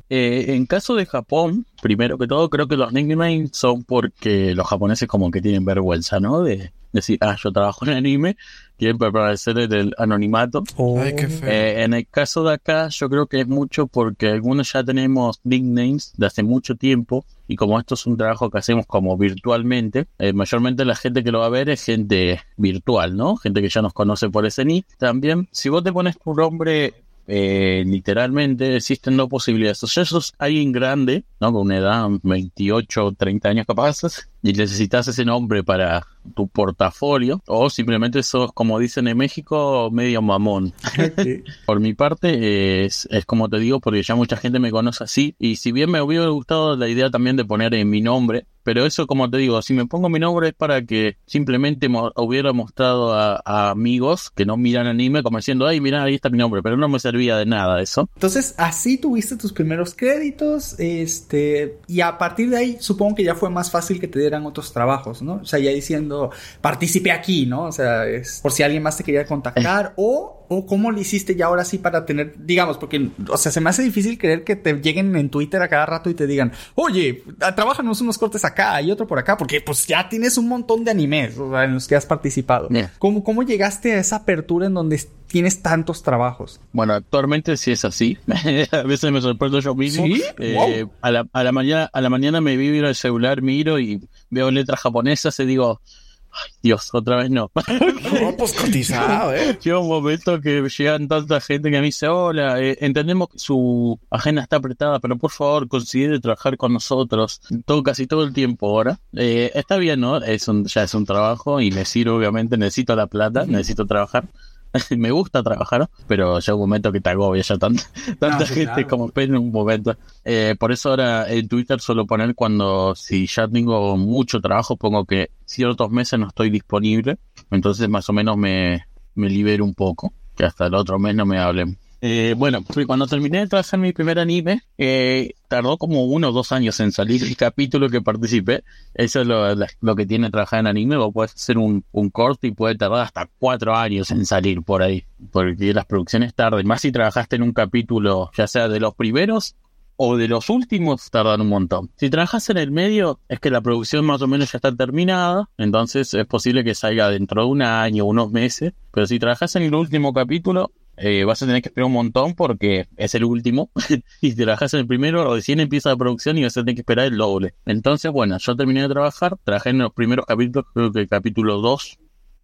Eh, en caso de Japón, primero que todo, creo que los nicknames son porque los japoneses como que tienen vergüenza, ¿no? De decir, ah, yo trabajo en anime, quieren permanecer en el anonimato. Ay, qué feo. Eh, en el caso de acá, yo creo que es mucho porque algunos ya tenemos nicknames de hace mucho tiempo y como esto es un trabajo que hacemos como virtualmente, eh, mayormente la gente que lo va a ver es gente virtual, ¿no? Gente que ya nos conoce por ese nick. También, si vos te pones tu nombre eh, literalmente existen dos posibilidades. O sea, sos alguien grande, ¿no? Con una edad 28 o 30 años capaz, y necesitas ese nombre para tu portafolio, o simplemente sos, como dicen en México, medio mamón. Por mi parte, es, es como te digo, porque ya mucha gente me conoce así, y si bien me hubiera gustado la idea también de poner en mi nombre, pero eso, como te digo, si me pongo mi nombre es para que simplemente mo- hubiera mostrado a, a amigos que no miran anime como diciendo, ay, mira, ahí está mi nombre, pero no me servía de nada eso. Entonces, así tuviste tus primeros créditos, este, y a partir de ahí supongo que ya fue más fácil que te dieran otros trabajos, ¿no? O sea, ya diciendo, participé aquí, ¿no? O sea, es por si alguien más te quería contactar, o, o cómo lo hiciste ya ahora sí para tener, digamos, porque, o sea, se me hace difícil creer que te lleguen en Twitter a cada rato y te digan, oye, trabajanos unos cortes acá y otro por acá, porque pues ya tienes un montón de animes, o sea, en los que has participado. Yeah. ¿Cómo, ¿Cómo llegaste a esa apertura en donde tienes tantos trabajos? Bueno, actualmente sí es así. a veces me sorprendo yo mismo. ¿Sí? Eh, Wow. a, la, a, la mañana, a la mañana me vibra el celular, miro y veo letras japonesas y digo, ay Dios, otra vez no. No, pues cotizado, ¿eh? Llega un momento que llegan tanta gente que me dice, hola, eh, entendemos que su agenda está apretada, pero por favor considere trabajar con nosotros todo, casi todo el tiempo ahora. Eh, está bien, ¿no? Es un, ya es un trabajo y me sirve, obviamente, necesito la plata, necesito trabajar. me gusta trabajar, pero llega un momento que te agobia ya tanta, tanta sí, gente claro. como en un momento. Eh, por eso ahora en Twitter suelo poner cuando, si ya tengo mucho trabajo, pongo que ciertos meses no estoy disponible, entonces más o menos me, me libero un poco, que hasta el otro mes no me hablen. Eh, bueno, cuando terminé de trabajar mi primer anime, eh, tardó como uno o dos años en salir el capítulo que participé. Eso es lo, que tiene trabajar en anime. Vos podés hacer un, un corte y puede tardar hasta cuatro años en salir por ahí. Porque las producciones tardan. Más si trabajaste en un capítulo, ya sea de los primeros o de los últimos, tardan un montón. Si trabajas en el medio, es que la producción más o menos ya está terminada. Entonces es posible que salga dentro de un año, unos meses. Pero si trabajas en el último capítulo, eh, vas a tener que esperar un montón porque es el último. y si trabajas en el primero, recién empieza la producción y vas a tener que esperar el doble. Entonces, bueno, yo terminé de trabajar, trabajé en los primeros capítulos, creo que el capítulo 2.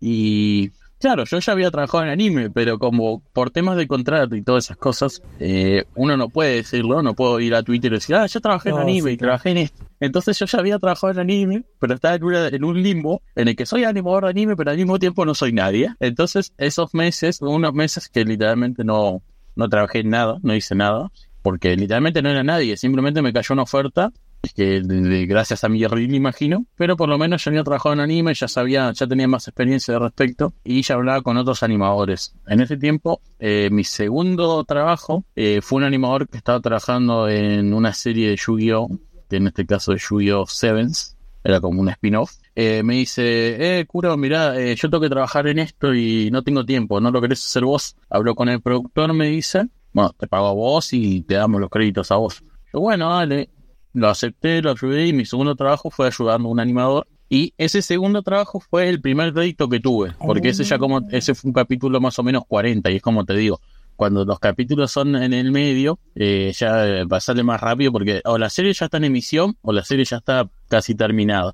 Y claro, yo ya había trabajado en anime, pero como por temas de contrato y todas esas cosas, eh, uno no puede decirlo, no puedo ir a Twitter y decir, ah, yo trabajé en anime sí, y trabajé en esto. Entonces yo ya había trabajado en anime, pero estaba en, una- en un limbo en el que soy animador de anime, pero al mismo tiempo no soy nadie. Entonces esos meses, unos meses que literalmente no, no trabajé en nada, no hice nada, porque literalmente no era nadie, simplemente me cayó una oferta que gracias a mi reel imagino, pero por lo menos ya había trabajado en anime, ya sabía, ya tenía más experiencia al respecto y ya hablaba con otros animadores. En ese tiempo, eh, mi segundo trabajo eh, fue un animador que estaba trabajando en una serie de Yu-Gi-Oh! que en este caso de Yu-Gi-Oh! Sevens, era como un spin-off. Eh, me dice, eh, Kuro, mirá, eh, yo tengo que trabajar en esto y no tengo tiempo, ¿no lo querés hacer vos? Hablo con el productor, me dice, bueno, te pago a vos y te damos los créditos a vos. Yo, bueno, dale, lo acepté, lo ayudé y mi segundo trabajo fue ayudando a un animador. Y ese segundo trabajo fue el primer crédito que tuve, porque ese ya como, ese fue un capítulo más o menos 40 y es como te digo, cuando los capítulos son en el medio, eh, ya eh, va a salir más rápido porque o la serie ya está en emisión o la serie ya está casi terminada.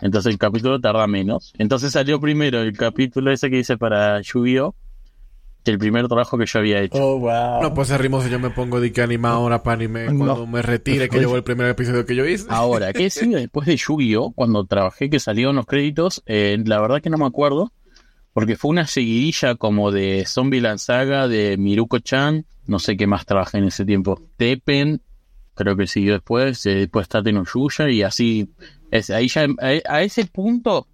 Entonces el capítulo tarda menos. Entonces salió primero el capítulo ese que hice para Yu-Gi-Oh! Que el primer trabajo que yo había hecho. Oh, wow. No, pues ese ritmo si yo me pongo de que animadora para anime cuando No. me retire, que llevo el primer episodio que yo hice. Ahora, ¿qué sigue después de Yu-Gi-Oh? Cuando trabajé que salieron los créditos, eh, la verdad que no me acuerdo. porque fue una seguidilla como de Zombieland Saga, de Miruko-chan, no sé qué más trabajé en ese tiempo, Teppen, creo que siguió después, eh, después Tate no Yuya, y así, es, ahí ya, a, a ese punto,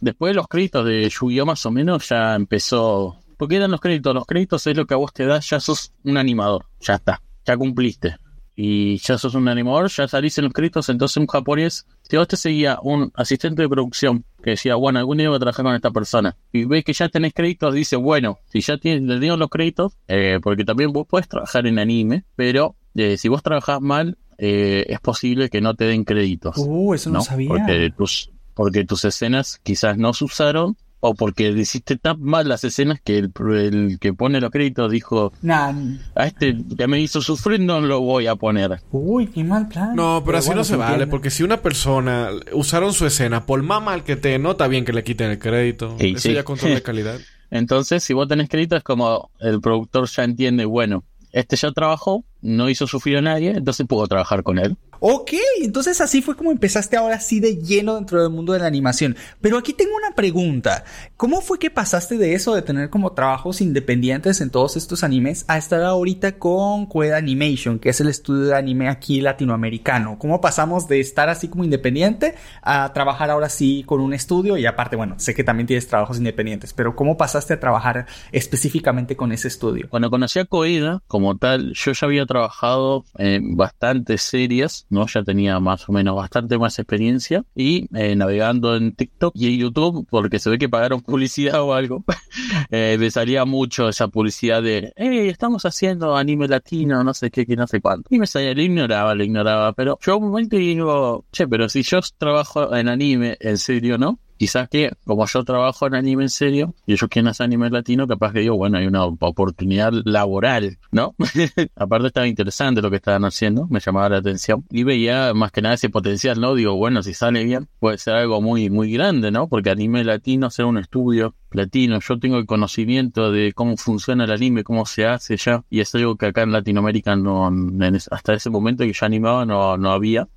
después de los créditos de Yu-Gi-Oh! más o menos, ya empezó, porque eran los créditos, los créditos es lo que a vos te da, ya sos un animador, ya está, ya cumpliste y ya sos un animador, ya salís en los créditos, entonces un japonés, si vos te seguía un asistente de producción que decía, bueno, algún día voy a trabajar con esta persona, y ves que ya tenés créditos, dice, bueno, si ya tienes, le dieron los créditos, eh, porque también vos puedes trabajar en anime, pero eh, si vos trabajás mal, eh, es posible que no te den créditos. Uh, eso no, sabía. Porque tus, porque tus escenas quizás no se usaron o porque hiciste tan mal las escenas que el, que pone los créditos dijo nah. a este que me hizo sufrir no lo voy a poner uy qué mal plan. No pero, así no se, vale porque si una persona usaron su escena por más mal que te nota bien que le quiten el crédito. Sí, eso sí. ya control de calidad. Entonces si vos tenés crédito es como el productor ya entiende bueno este ya trabajó no hizo sufrir a nadie entonces puedo trabajar con él Ok, entonces así fue como empezaste ahora sí de lleno dentro del mundo de la animación. Pero aquí tengo una pregunta. ¿Cómo fue que pasaste de eso de tener como trabajos independientes en todos estos animes a estar ahorita con Qued Animation, que es el estudio de anime aquí latinoamericano? ¿Cómo pasamos de estar así como independiente a trabajar ahora sí con un estudio? Y aparte, bueno, sé que también tienes trabajos independientes, pero ¿cómo pasaste a trabajar específicamente con ese estudio? Cuando conocí a Coeda, como tal, yo ya había trabajado en bastantes series ¿no? Ya tenía más o menos bastante más experiencia y eh, navegando en TikTok y en YouTube, porque se ve que pagaron publicidad o algo, eh, me salía mucho esa publicidad de, hey, estamos haciendo anime latino, no sé qué, que no sé cuánto. Y me salía, lo ignoraba, lo ignoraba, pero yo un momento digo, che, pero si yo trabajo en anime, en serio, ¿no? Quizás que como yo trabajo en anime en serio y ellos quieren hacer anime latino, capaz que digo, bueno, hay una oportunidad laboral, ¿no? Aparte estaba interesante lo que estaban haciendo, me llamaba la atención y veía más que nada ese potencial, ¿no? Digo, bueno, si sale bien, puede ser algo muy, muy grande, ¿no? Porque anime latino, ser un estudio latino, yo tengo el conocimiento de cómo funciona el anime, cómo se hace ya, y es algo que acá en Latinoamérica no, en, hasta ese momento que yo animaba no, no había.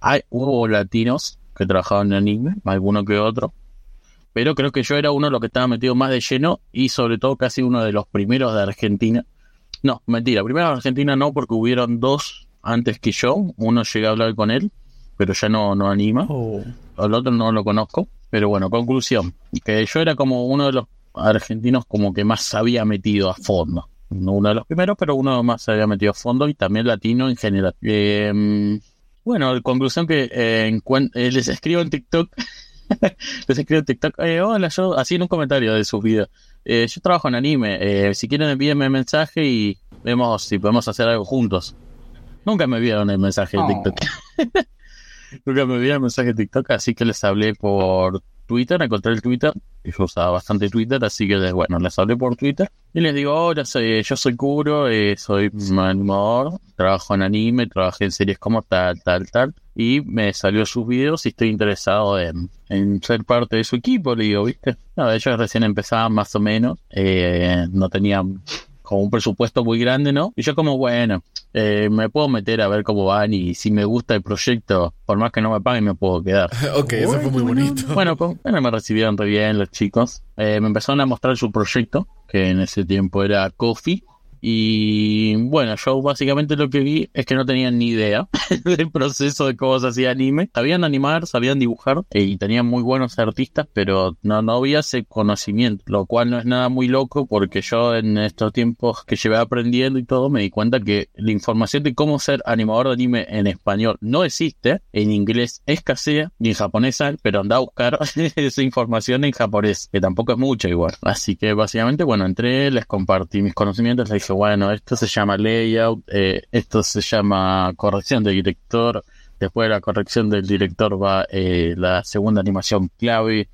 Hay, hubo latinos que trabajaban en anime, alguno que otro. Pero creo que yo era uno de los que estaba metido más de lleno y sobre todo casi uno de los primeros de Argentina. No, mentira, primero de Argentina no, porque hubieron dos antes que yo. Uno llegué a hablar con él, pero ya no, no anima. Oh. El otro no lo conozco. Pero bueno, conclusión. Que yo era como uno de los argentinos como que más se había metido a fondo. No uno de los primeros, pero uno más se había metido a fondo y también latino en general. Eh, bueno, conclusión que eh, eh, les escribo en TikTok. les escribo en TikTok. Eh, hola, yo, así en un comentario de sus videos. Eh, yo trabajo en anime. si quieren, envíenme mensaje y vemos si podemos hacer algo juntos. Nunca me vieron el mensaje de TikTok. Nunca me vieron el mensaje de TikTok, así que les hablé por Twitter, encontré el Twitter, yo usaba bastante Twitter, así que bueno, les hablé por Twitter y les digo, hola, soy, yo soy Kuro, eh, soy animador, trabajo en anime, trabajé en series como tal, tal, tal, y me salió sus videos y estoy interesado en, en ser parte de su equipo, le digo, ¿viste? No, ellos recién empezaban más o menos, eh, no tenían como un presupuesto muy grande, ¿no? Y yo como, bueno, eh, me puedo meter a ver cómo van y si me gusta el proyecto, por más que no me paguen, me puedo quedar. ok, eso fue muy bonito. Bueno, pues, bueno, me recibieron re bien los chicos. Eh, me empezaron a mostrar su proyecto, que en ese tiempo era Coffee. Y bueno, yo básicamente lo que vi es que no tenían ni idea del proceso de cómo se hacía anime. Sabían animar, sabían dibujar eh, y tenían muy buenos artistas, pero no, no había ese conocimiento, lo cual no es nada muy loco porque yo en estos tiempos que llevé aprendiendo y todo me di cuenta que la información de cómo ser animador de anime en español no existe, en inglés escasea y en japonés hay, pero anda a buscar esa información en japonés, que tampoco es mucha igual. Así que básicamente, bueno, entré, les compartí mis conocimientos, les bueno, esto se llama layout, eh, esto se llama corrección del director, después de la corrección del director va eh, la segunda animación clave,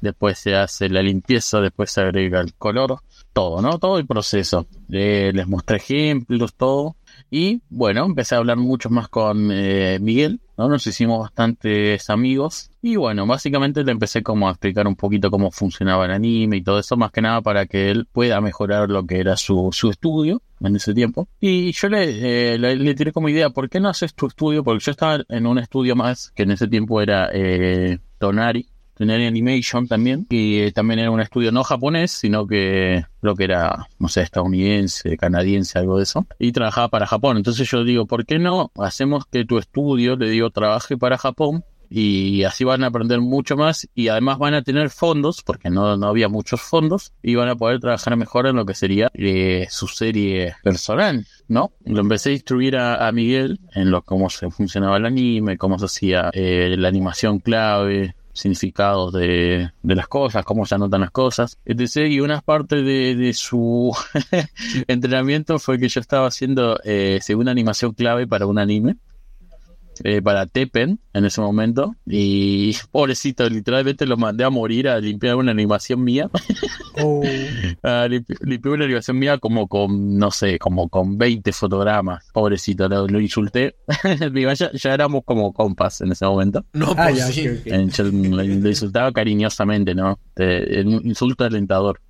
después se hace la limpieza, después se agrega el color, todo, ¿no? Todo el proceso. Eh, les mostré ejemplos, todo. Y bueno, empecé a hablar mucho más con eh, Miguel, ¿no? Nos hicimos bastantes amigos. Y bueno, básicamente le empecé como a explicar un poquito cómo funcionaba el anime y todo eso, más que nada para que él pueda mejorar lo que era su, su estudio en ese tiempo. Y yo le, eh, le, le, tiré como idea, ¿por qué no haces tu estudio? Porque yo estaba en un estudio más, que en ese tiempo era eh, Tonari, Tenía Animation también, y eh, también era un estudio no japonés, sino que creo que era, no sé, estadounidense, canadiense, algo de eso, y trabajaba para Japón. Entonces yo digo, ¿por qué no hacemos que tu estudio, le digo, trabaje para Japón? y así van a aprender mucho más y además van a tener fondos, porque no, no había muchos fondos, y van a poder trabajar mejor en lo que sería eh, su serie personal, ¿no? Lo empecé a instruir a, Miguel en lo cómo se funcionaba el anime, cómo se hacía eh, la animación clave, significados de, de, las cosas, cómo se anotan las cosas, etc. Y una parte de, de su entrenamiento fue que yo estaba haciendo eh, según animación clave para un anime eh, para Tepen en ese momento. Y pobrecito, literalmente lo mandé a morir a limpiar una animación mía. Oh. limpié una animación mía como con, no sé, como con 20 fotogramas. Pobrecito, lo, insulté. ya, ya, éramos como compas en ese momento. No, ah, pues sí. lo, insultaba cariñosamente, ¿no? un insulto alentador.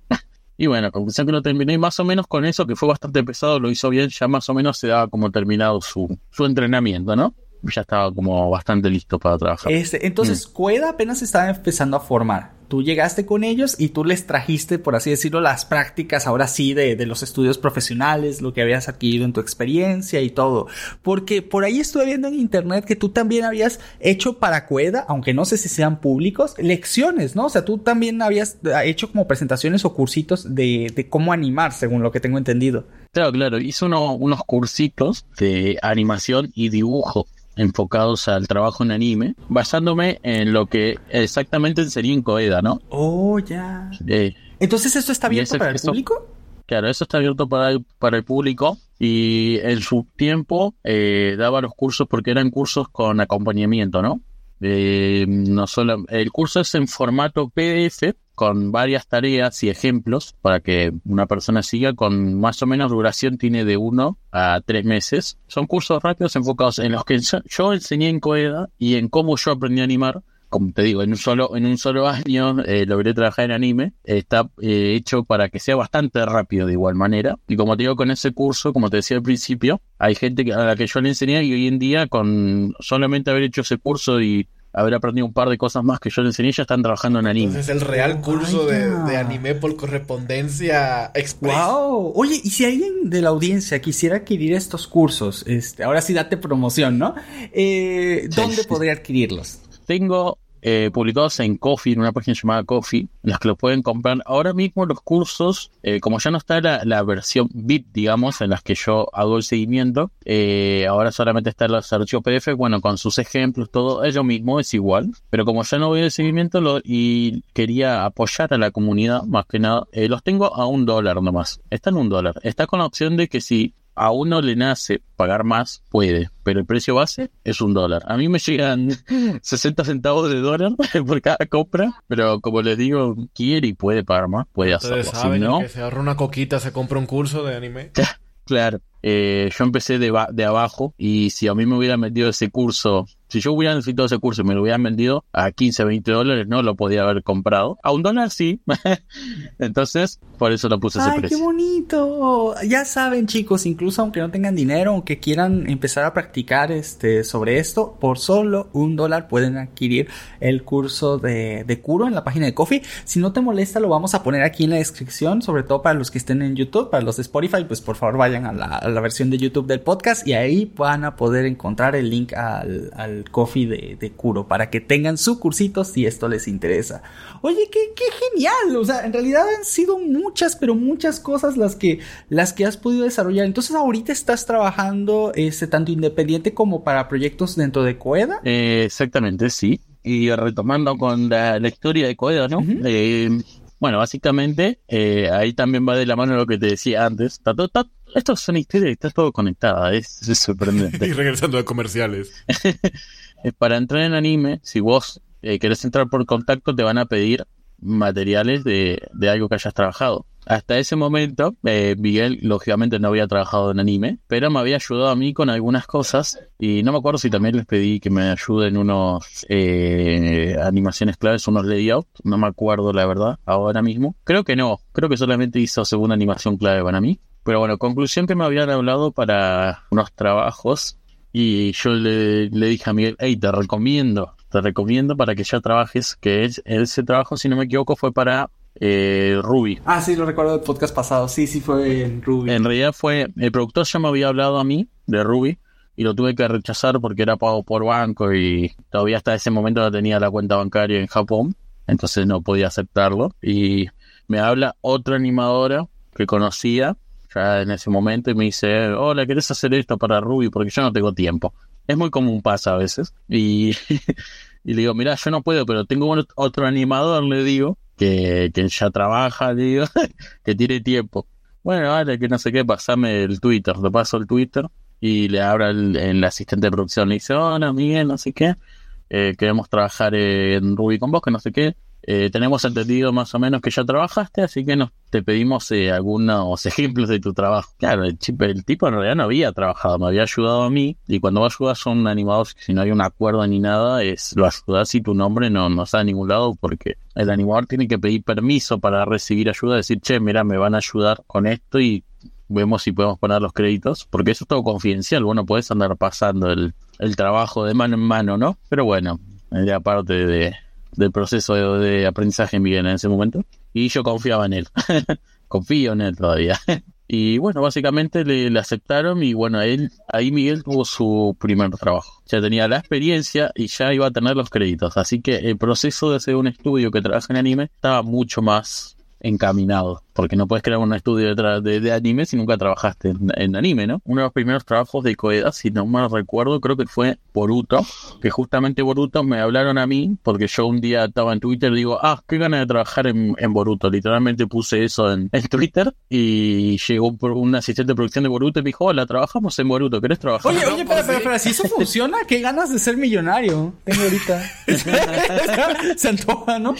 Y bueno, conclusión que lo terminé más o menos con eso, que fue bastante pesado, lo hizo bien, ya más o menos se daba como terminado su, su entrenamiento, ¿no? Ya estaba como bastante listo para trabajar. Este, entonces, mm. apenas estaba empezando a formar. Tú llegaste con ellos y tú les trajiste, por así decirlo, las prácticas ahora sí de, de, los estudios profesionales, lo que habías adquirido en tu experiencia y todo. Porque por ahí estuve viendo en internet que tú también habías hecho para Cueda, aunque no sé si sean públicos, lecciones, ¿no? O sea, tú también habías hecho como presentaciones o cursitos de, de cómo animar, según lo que tengo entendido. Claro, claro, hice unos cursitos de animación y dibujo enfocados al trabajo en anime, basándome en lo que exactamente sería en Coeda, ¿no? Oh, ya. Entonces, ¿esto está abierto para el público? Claro, eso está abierto para el, para el público y en su tiempo eh, daba los cursos porque eran cursos con acompañamiento, ¿no? Eh, no solo, el curso es en formato PDF con varias tareas y ejemplos para que una persona siga con más o menos duración tiene de uno a tres meses. Son cursos rápidos enfocados en los que yo enseñé en Coeda y en cómo yo aprendí a animar. Como te digo, en un solo, en un solo año eh, logré trabajar en anime. Está eh, hecho para que sea bastante rápido de igual manera. Y como te digo, con ese curso, como te decía al principio, hay gente a la que yo le enseñé y hoy en día con solamente haber hecho ese curso y haber aprendido un par de cosas más que yo le enseñé, ya están trabajando en anime. Entonces el real curso de, anime por correspondencia express. Wow. Oye, y si alguien de la audiencia quisiera adquirir estos cursos, este, ahora sí date promoción, ¿no? Eh, ¿Dónde podría adquirirlos? Tengo eh, publicados en Coffee, en una página llamada Coffee, en las que lo pueden comprar. Ahora mismo los cursos, eh, como ya no está la, versión VIP, digamos, en las que yo hago el seguimiento, eh, ahora solamente está el archivo PDF, bueno, con sus ejemplos, todo, ello mismo es igual, pero como ya no voy de seguimiento y quería apoyar a la comunidad, más que nada, los tengo a un dólar nomás. Está en un dólar. Está con la opción de que si a uno le nace pagar más, puede, pero el precio base es un dólar. A mí me llegan 60 centavos de dólar por cada compra, pero como les digo, quiere y puede pagar más, puede hacerlo. Saben si no, que se ahorra una coquita, se compra un curso de anime. Claro, eh, yo empecé de, de abajo y si a mí me hubiera metido ese curso si yo hubiera necesitado ese curso y me lo hubieran vendido a 15, 20 dólares, no lo podía haber comprado. A un dólar sí. Entonces, por eso lo puse ese Ay, precio. qué bonito! Ya saben, chicos, incluso aunque no tengan dinero, aunque quieran empezar a practicar este sobre esto, por solo un dólar pueden adquirir el curso de, de Kuro en la página de Coffee. Si no te molesta, lo vamos a poner aquí en la descripción, sobre todo para los que estén en YouTube, para los de Spotify, pues por favor vayan a la, a la versión de YouTube del podcast y ahí van a poder encontrar el link al, al coffee de, de Kuro para que tengan su cursito si esto les interesa. Oye, qué, qué genial. O sea, en realidad han sido muchas, pero muchas cosas las que, las que has podido desarrollar. Entonces, ahorita estás trabajando este, tanto independiente como para proyectos dentro de Coeda. Eh, exactamente, sí. Y retomando con la, historia de Coeda, ¿no? Eh, bueno, básicamente eh, ahí también va de la mano lo que te decía antes. esto son historias y está todo conectada, es, sorprendente. y regresando a comerciales. Para entrar en anime, si vos eh, querés entrar por contacto, te van a pedir materiales de, de algo que hayas trabajado. Hasta ese momento, eh, Miguel, lógicamente, no había trabajado en anime, pero me había ayudado a mí con algunas cosas. Y no me acuerdo si también les pedí que me ayuden unos eh, animaciones claves, unos layout. No me acuerdo, la verdad, ahora mismo. Creo que no, creo que solamente hizo segunda animación clave para mí. Pero bueno, conclusión que me habían hablado para unos trabajos. Y yo le, dije a Miguel, hey, te recomiendo te recomiendo para que ya trabajes, que es, ese trabajo, si no me equivoco, fue para eh, Ruby. Ah, sí, lo recuerdo del podcast pasado. Sí, sí, fue en Ruby. En realidad fue, el productor ya me había hablado a mí de Ruby y lo tuve que rechazar porque era pago por banco y todavía hasta ese momento no tenía la cuenta bancaria en Japón, entonces no podía aceptarlo. Y me habla otra animadora que conocía ya en ese momento y me dice, hola, ¿querés hacer esto para Ruby? Porque yo no tengo tiempo. Es muy común pasa a veces. Y, y le digo, mira, yo no puedo, pero tengo otro animador, le digo, que, que ya trabaja, digo, que tiene tiempo. Bueno, vale, que no sé qué, pasame el Twitter, le paso el Twitter y le habla el, el asistente de producción, le dice, hola Miguel, no sé qué, eh, queremos trabajar en Ruby con vos, que no sé qué, eh, tenemos entendido más o menos que ya trabajaste, así que nos te pedimos eh, algunos ejemplos de tu trabajo. Claro, el, el, tipo en realidad no había trabajado, me había ayudado a mí, y cuando vos ayudas a un animador, si no hay un acuerdo ni nada, es lo ayudas y tu nombre no, no está a ningún lado, porque el animador tiene que pedir permiso para recibir ayuda, decir, che, mira, me van a ayudar con esto y vemos si podemos poner los créditos, porque eso es todo confidencial, bueno, puedes andar pasando el, el trabajo de mano en mano, ¿no? Pero bueno, aparte de, del proceso de, aprendizaje en Miguel en ese momento. Y yo confiaba en él. Confío en él todavía. y bueno, básicamente le, aceptaron y bueno, él, ahí Miguel tuvo su primer trabajo. Ya tenía la experiencia y ya iba a tener los créditos. Así que el proceso de hacer un estudio que trabaja en anime estaba mucho más encaminado, porque no puedes crear un estudio de, de, anime si nunca trabajaste en, anime, ¿no? Uno de los primeros trabajos de Coeda, si no mal recuerdo, creo que fue Boruto, que justamente Boruto me hablaron a mí, porque yo un día estaba en Twitter y digo, ah, qué ganas de trabajar en, en Boruto, literalmente puse eso en, Twitter y llegó un asistente de producción de Boruto y me dijo, hola, trabajamos en Boruto, ¿querés trabajar? Oye, oye, pero, pero, pero, si eso funciona, qué ganas de ser millonario tengo ahorita. Se antoja, ¿no?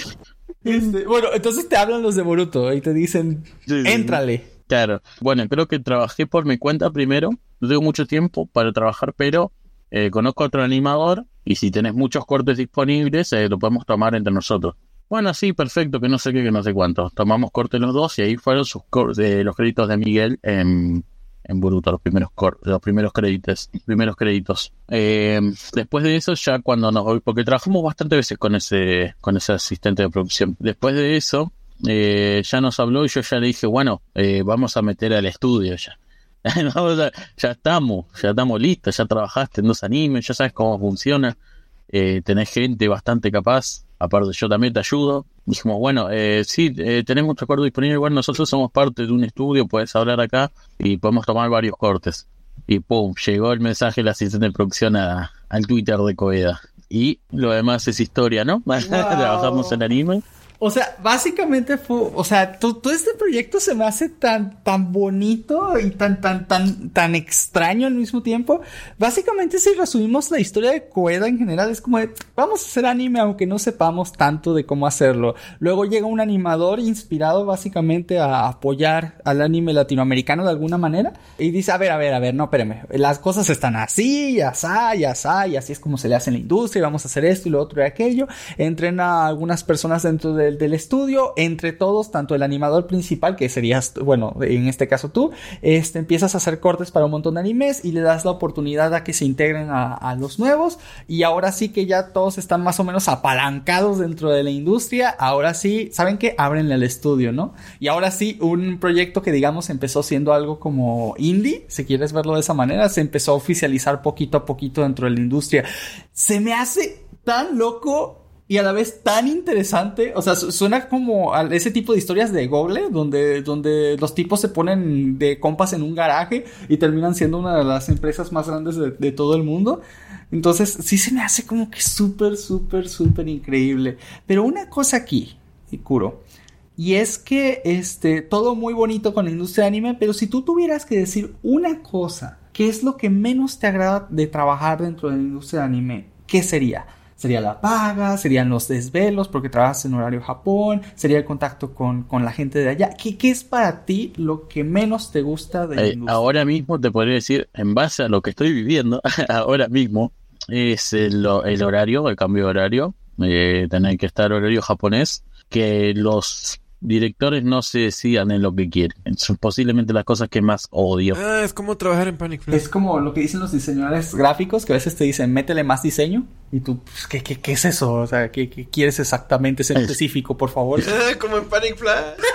Este, bueno, entonces te hablan los de Boruto y te dicen, éntrale. Claro. Bueno, creo que trabajé por mi cuenta primero. No tengo mucho tiempo para trabajar, pero eh, conozco a otro animador y si tenés muchos cortes disponibles, eh, lo podemos tomar entre nosotros. Bueno, sí, perfecto, que no sé qué, que no sé cuánto. Tomamos cortes los dos y ahí fueron sus eh, los créditos de Miguel en, en Boruto, los primeros los primeros créditos, primeros créditos. Eh, después de eso, ya cuando nos porque trabajamos bastante veces con ese, con ese asistente de producción. Después de eso, eh, ya nos habló y yo ya le dije, bueno, eh, vamos a meter al estudio ya. ya estamos, ya estamos listos, ya trabajaste en dos animes, ya sabes cómo funciona, tenés gente bastante capaz, aparte yo también te ayudo. Dijimos, bueno, eh, sí, eh, tenemos un acuerdo disponible, bueno, nosotros somos parte de un estudio, puedes hablar acá y podemos tomar varios cortes. Y pum, llegó el mensaje de la asistente de producción a, al Twitter de Coeda. Y lo demás es historia, ¿no? Trabajamos en anime o sea, básicamente fue, o sea, todo, este proyecto se me hace tan, tan bonito y tan, tan, tan, tan extraño al mismo tiempo. Básicamente, si resumimos la historia de Coeda en general, es como vamos a hacer anime aunque no sepamos tanto de cómo hacerlo. Luego llega un animador inspirado básicamente a apoyar al anime latinoamericano de alguna manera y dice, a ver, a ver, a ver, no, espérame, las cosas están así, y así, y así, y así es como se le hace en la industria y vamos a hacer esto y lo otro y aquello. Entrena a algunas personas dentro de del, estudio, entre todos, tanto el animador principal, que serías, bueno, en este caso tú, este, empiezas a hacer cortes para un montón de animes y le das la oportunidad a que se integren a, los nuevos. Y ahora sí que ya todos están más o menos apalancados dentro de la industria. Ahora sí, ¿saben qué? Ábrenle al estudio, ¿no? Y ahora sí, un proyecto que digamos empezó siendo algo como indie, si quieres verlo de esa manera, se empezó a oficializar poquito a poquito dentro de la industria. Se me hace tan loco y a la vez tan interesante. O sea, suena como a ese tipo de historias de Google, donde, donde los tipos se ponen de compas en un garaje y terminan siendo una de las empresas más grandes de, todo el mundo. Entonces, sí se me hace como que súper, súper, súper increíble. Pero una cosa aquí, y curo. Y es que este, todo muy bonito con la industria de anime, pero si tú tuvieras que decir una cosa, ¿qué es lo que menos te agrada de trabajar dentro de la industria de anime? ¿Qué sería? Sería la paga, serían los desvelos porque trabajas en horario Japón, sería el contacto con, la gente de allá. ¿Qué, ¿Qué, es para ti lo que menos te gusta de eh, Ahora mismo te podría decir, en base a lo que estoy viviendo, ahora mismo, es el, horario, el cambio de horario, eh, tener que estar horario japonés, que los directores no se decidan en lo que quieren. Son posiblemente las cosas que más odio. Ah, es como trabajar en Panic Flash. Es como lo que dicen los diseñadores gráficos, que a veces te dicen, métele más diseño. Y tú, pues, ¿qué, qué, qué es eso? O sea, ¿qué, qué quieres exactamente? Ser Es- específico, por favor. Ah, como en Panic Flash.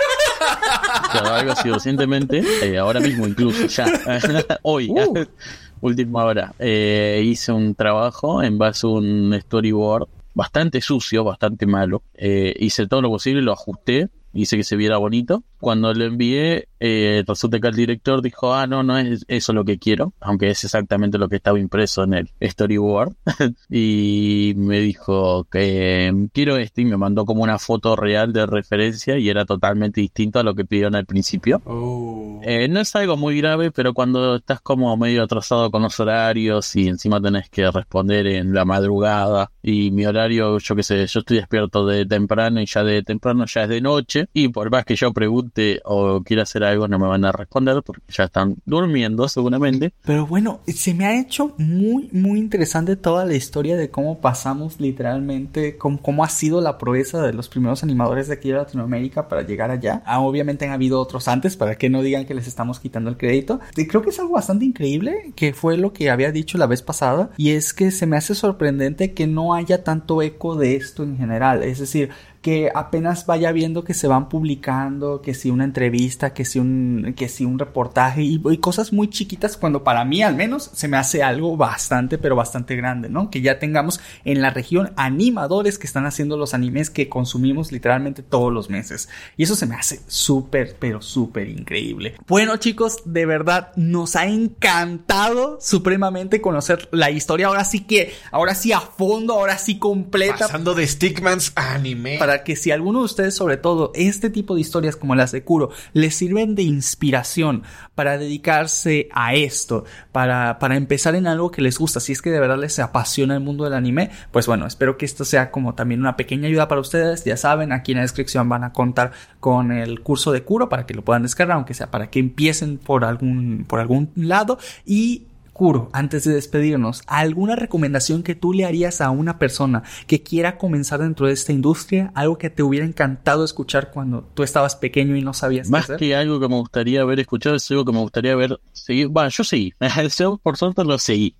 Claro, algo así recientemente, eh, ahora mismo incluso, ya, hoy, Uh. última hora, eh, hice un trabajo en base a un storyboard bastante sucio, bastante malo. Eh, hice todo lo posible, lo ajusté, hice que se viera bonito. Cuando lo envié, eh, resulta que el director dijo, ah, no, no es eso lo que quiero, aunque es exactamente lo que estaba impreso en el storyboard. y me dijo que eh, quiero este y me mandó como una foto real de referencia y era totalmente distinto a lo que pidieron al principio. Oh. Eh, no es algo muy grave, pero cuando estás como medio atrasado con los horarios y encima tenés que responder en la madrugada y mi horario, yo qué sé, yo estoy despierto de temprano y ya de temprano ya es de noche y por más que yo pregunte o quiera hacer algo no me van a responder porque ya están durmiendo seguramente. Pero bueno, se me ha hecho muy, muy interesante toda la historia de cómo pasamos literalmente, cómo, cómo ha sido la proeza de los primeros animadores de aquí de Latinoamérica para llegar allá. Ah, obviamente han habido otros antes, para que no digan que les estamos quitando el crédito. Y creo que es algo bastante increíble, que fue lo que había dicho la vez pasada, y es que se me hace sorprendente que no haya tanto eco de esto en general. Es decir, que apenas vaya viendo que se van publicando, que si una entrevista, que si un, que si un reportaje y, y cosas muy chiquitas cuando para mí al menos se me hace algo bastante pero bastante grande, ¿no? Que ya tengamos en la región animadores que están haciendo los animes que consumimos literalmente todos los meses. Y eso se me hace súper pero súper increíble. Bueno chicos, de verdad nos ha encantado supremamente conocer la historia. Ahora sí que, ahora sí a fondo, ahora sí completa. Pasando de Stickmans a anime. Para que si alguno de ustedes, sobre todo este tipo de historias como las de Kuro, les sirven de inspiración para dedicarse a esto, para, para empezar en algo que les gusta, si es que de verdad les apasiona el mundo del anime, pues bueno, espero que esto sea como también una pequeña ayuda para ustedes. Ya saben, aquí en la descripción van a contar con el curso de Kuro para que lo puedan descargar, aunque sea para que empiecen por algún, por algún lado y Kuro, antes de despedirnos, ¿alguna recomendación que tú le harías a una persona que quiera comenzar dentro de esta industria? Algo que te hubiera encantado escuchar cuando tú estabas pequeño y no sabías qué Más hacer. que algo que me gustaría haber escuchado, es algo que me gustaría haber seguido. Bueno, yo seguí. yo por suerte lo seguí.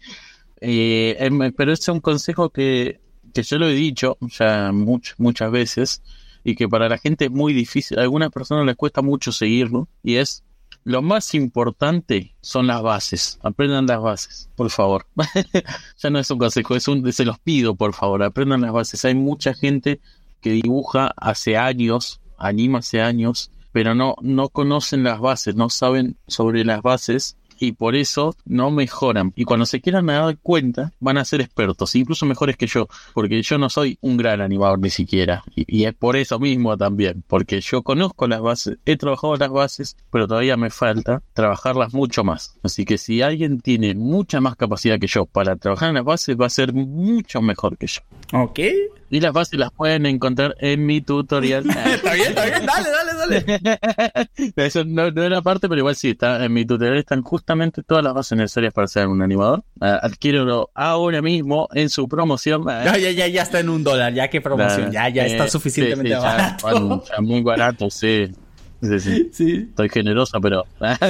Eh, em, pero es un consejo que, que yo lo he dicho ya much- muchas veces y que para la gente es muy difícil. A algunas personas les cuesta mucho seguirlo y es lo más importante son las bases. Aprendan las bases, por favor. ya no es un consejo, es un se los pido, por favor, aprendan las bases. Hay mucha gente que dibuja hace años, anima hace años, pero no, no conocen las bases, no saben sobre las bases y por eso no mejoran. Y cuando se quieran dar cuenta, van a ser expertos, incluso mejores que yo, porque yo no soy un gran animador ni siquiera. Y, es por eso mismo también, porque yo conozco las bases, he trabajado las bases, pero todavía me falta trabajarlas mucho más. Así que si alguien tiene mucha más capacidad que yo para trabajar en las bases, va a ser mucho mejor que yo. Ok. Y las bases las pueden encontrar en mi tutorial. Está bien, está bien, dale, dale, dale. Eso no, no era parte, pero igual sí, está en mi tutorial están justamente todas las bases necesarias para ser un animador. Ah, adquiérelo ahora mismo en su promoción. Ah, Ya, ya, ya, ya está en un dólar, ya que promoción, ya, ya eh, está sí, suficientemente sí, barato. bueno, ya muy barato, sí. Sí, sí. Sí. Estoy generosa, pero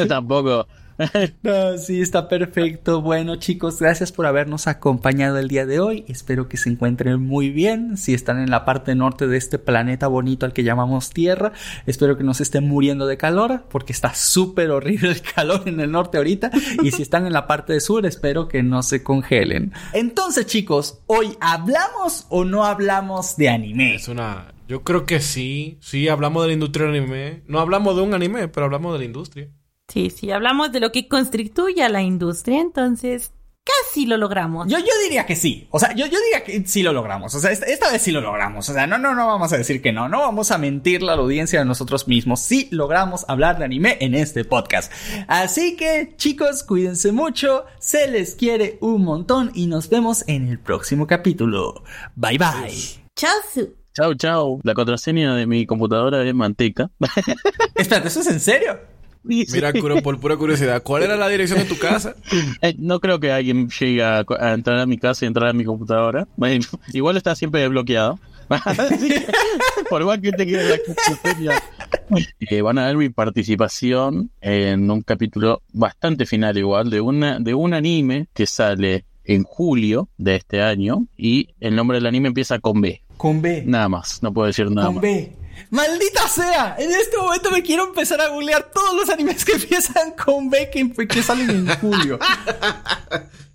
tampoco. No, sí, está perfecto. Bueno, chicos, gracias por habernos acompañado el día de hoy. Espero que se encuentren muy bien. Si están en la parte norte de este planeta bonito al que llamamos Tierra, espero que no se estén muriendo de calor, porque está súper horrible el calor en el norte ahorita. Y si están en la parte sur, espero que no se congelen. Entonces, chicos, hoy hablamos o no hablamos de anime. Es una. Yo creo que sí. Sí, hablamos de la industria del anime. No hablamos de un anime, pero hablamos de la industria. Sí, sí, hablamos de lo que constituye a la industria, entonces casi lo logramos. Yo, yo diría que sí. O sea, yo, yo diría que sí lo logramos. O sea, esta, esta vez sí lo logramos. O sea, no, no, no vamos a decir que no. No vamos a mentirle a la audiencia de nosotros mismos. Sí logramos hablar de anime en este podcast. Así que, chicos, cuídense mucho. Se les quiere un montón y nos vemos en el próximo capítulo. Bye bye. Chao, Su. Chau, chau. La contraseña de mi computadora es manteca. Espérate, ¿eso es en serio? Mira, por pura curiosidad, ¿cuál era la dirección de tu casa? Eh, no creo que alguien llegue a, a entrar a mi casa y entrar a mi computadora. Bueno, igual está siempre bloqueado. Por más que te quede la eh, van a ver mi participación en un capítulo bastante final igual de una de un anime que sale en julio de este año y el nombre del anime empieza con B. Con B. Nada más, no puedo decir nada Con más. B. ¡Maldita sea! En este momento me quiero empezar a googlear todos los animes que empiezan con B que, que salen en julio.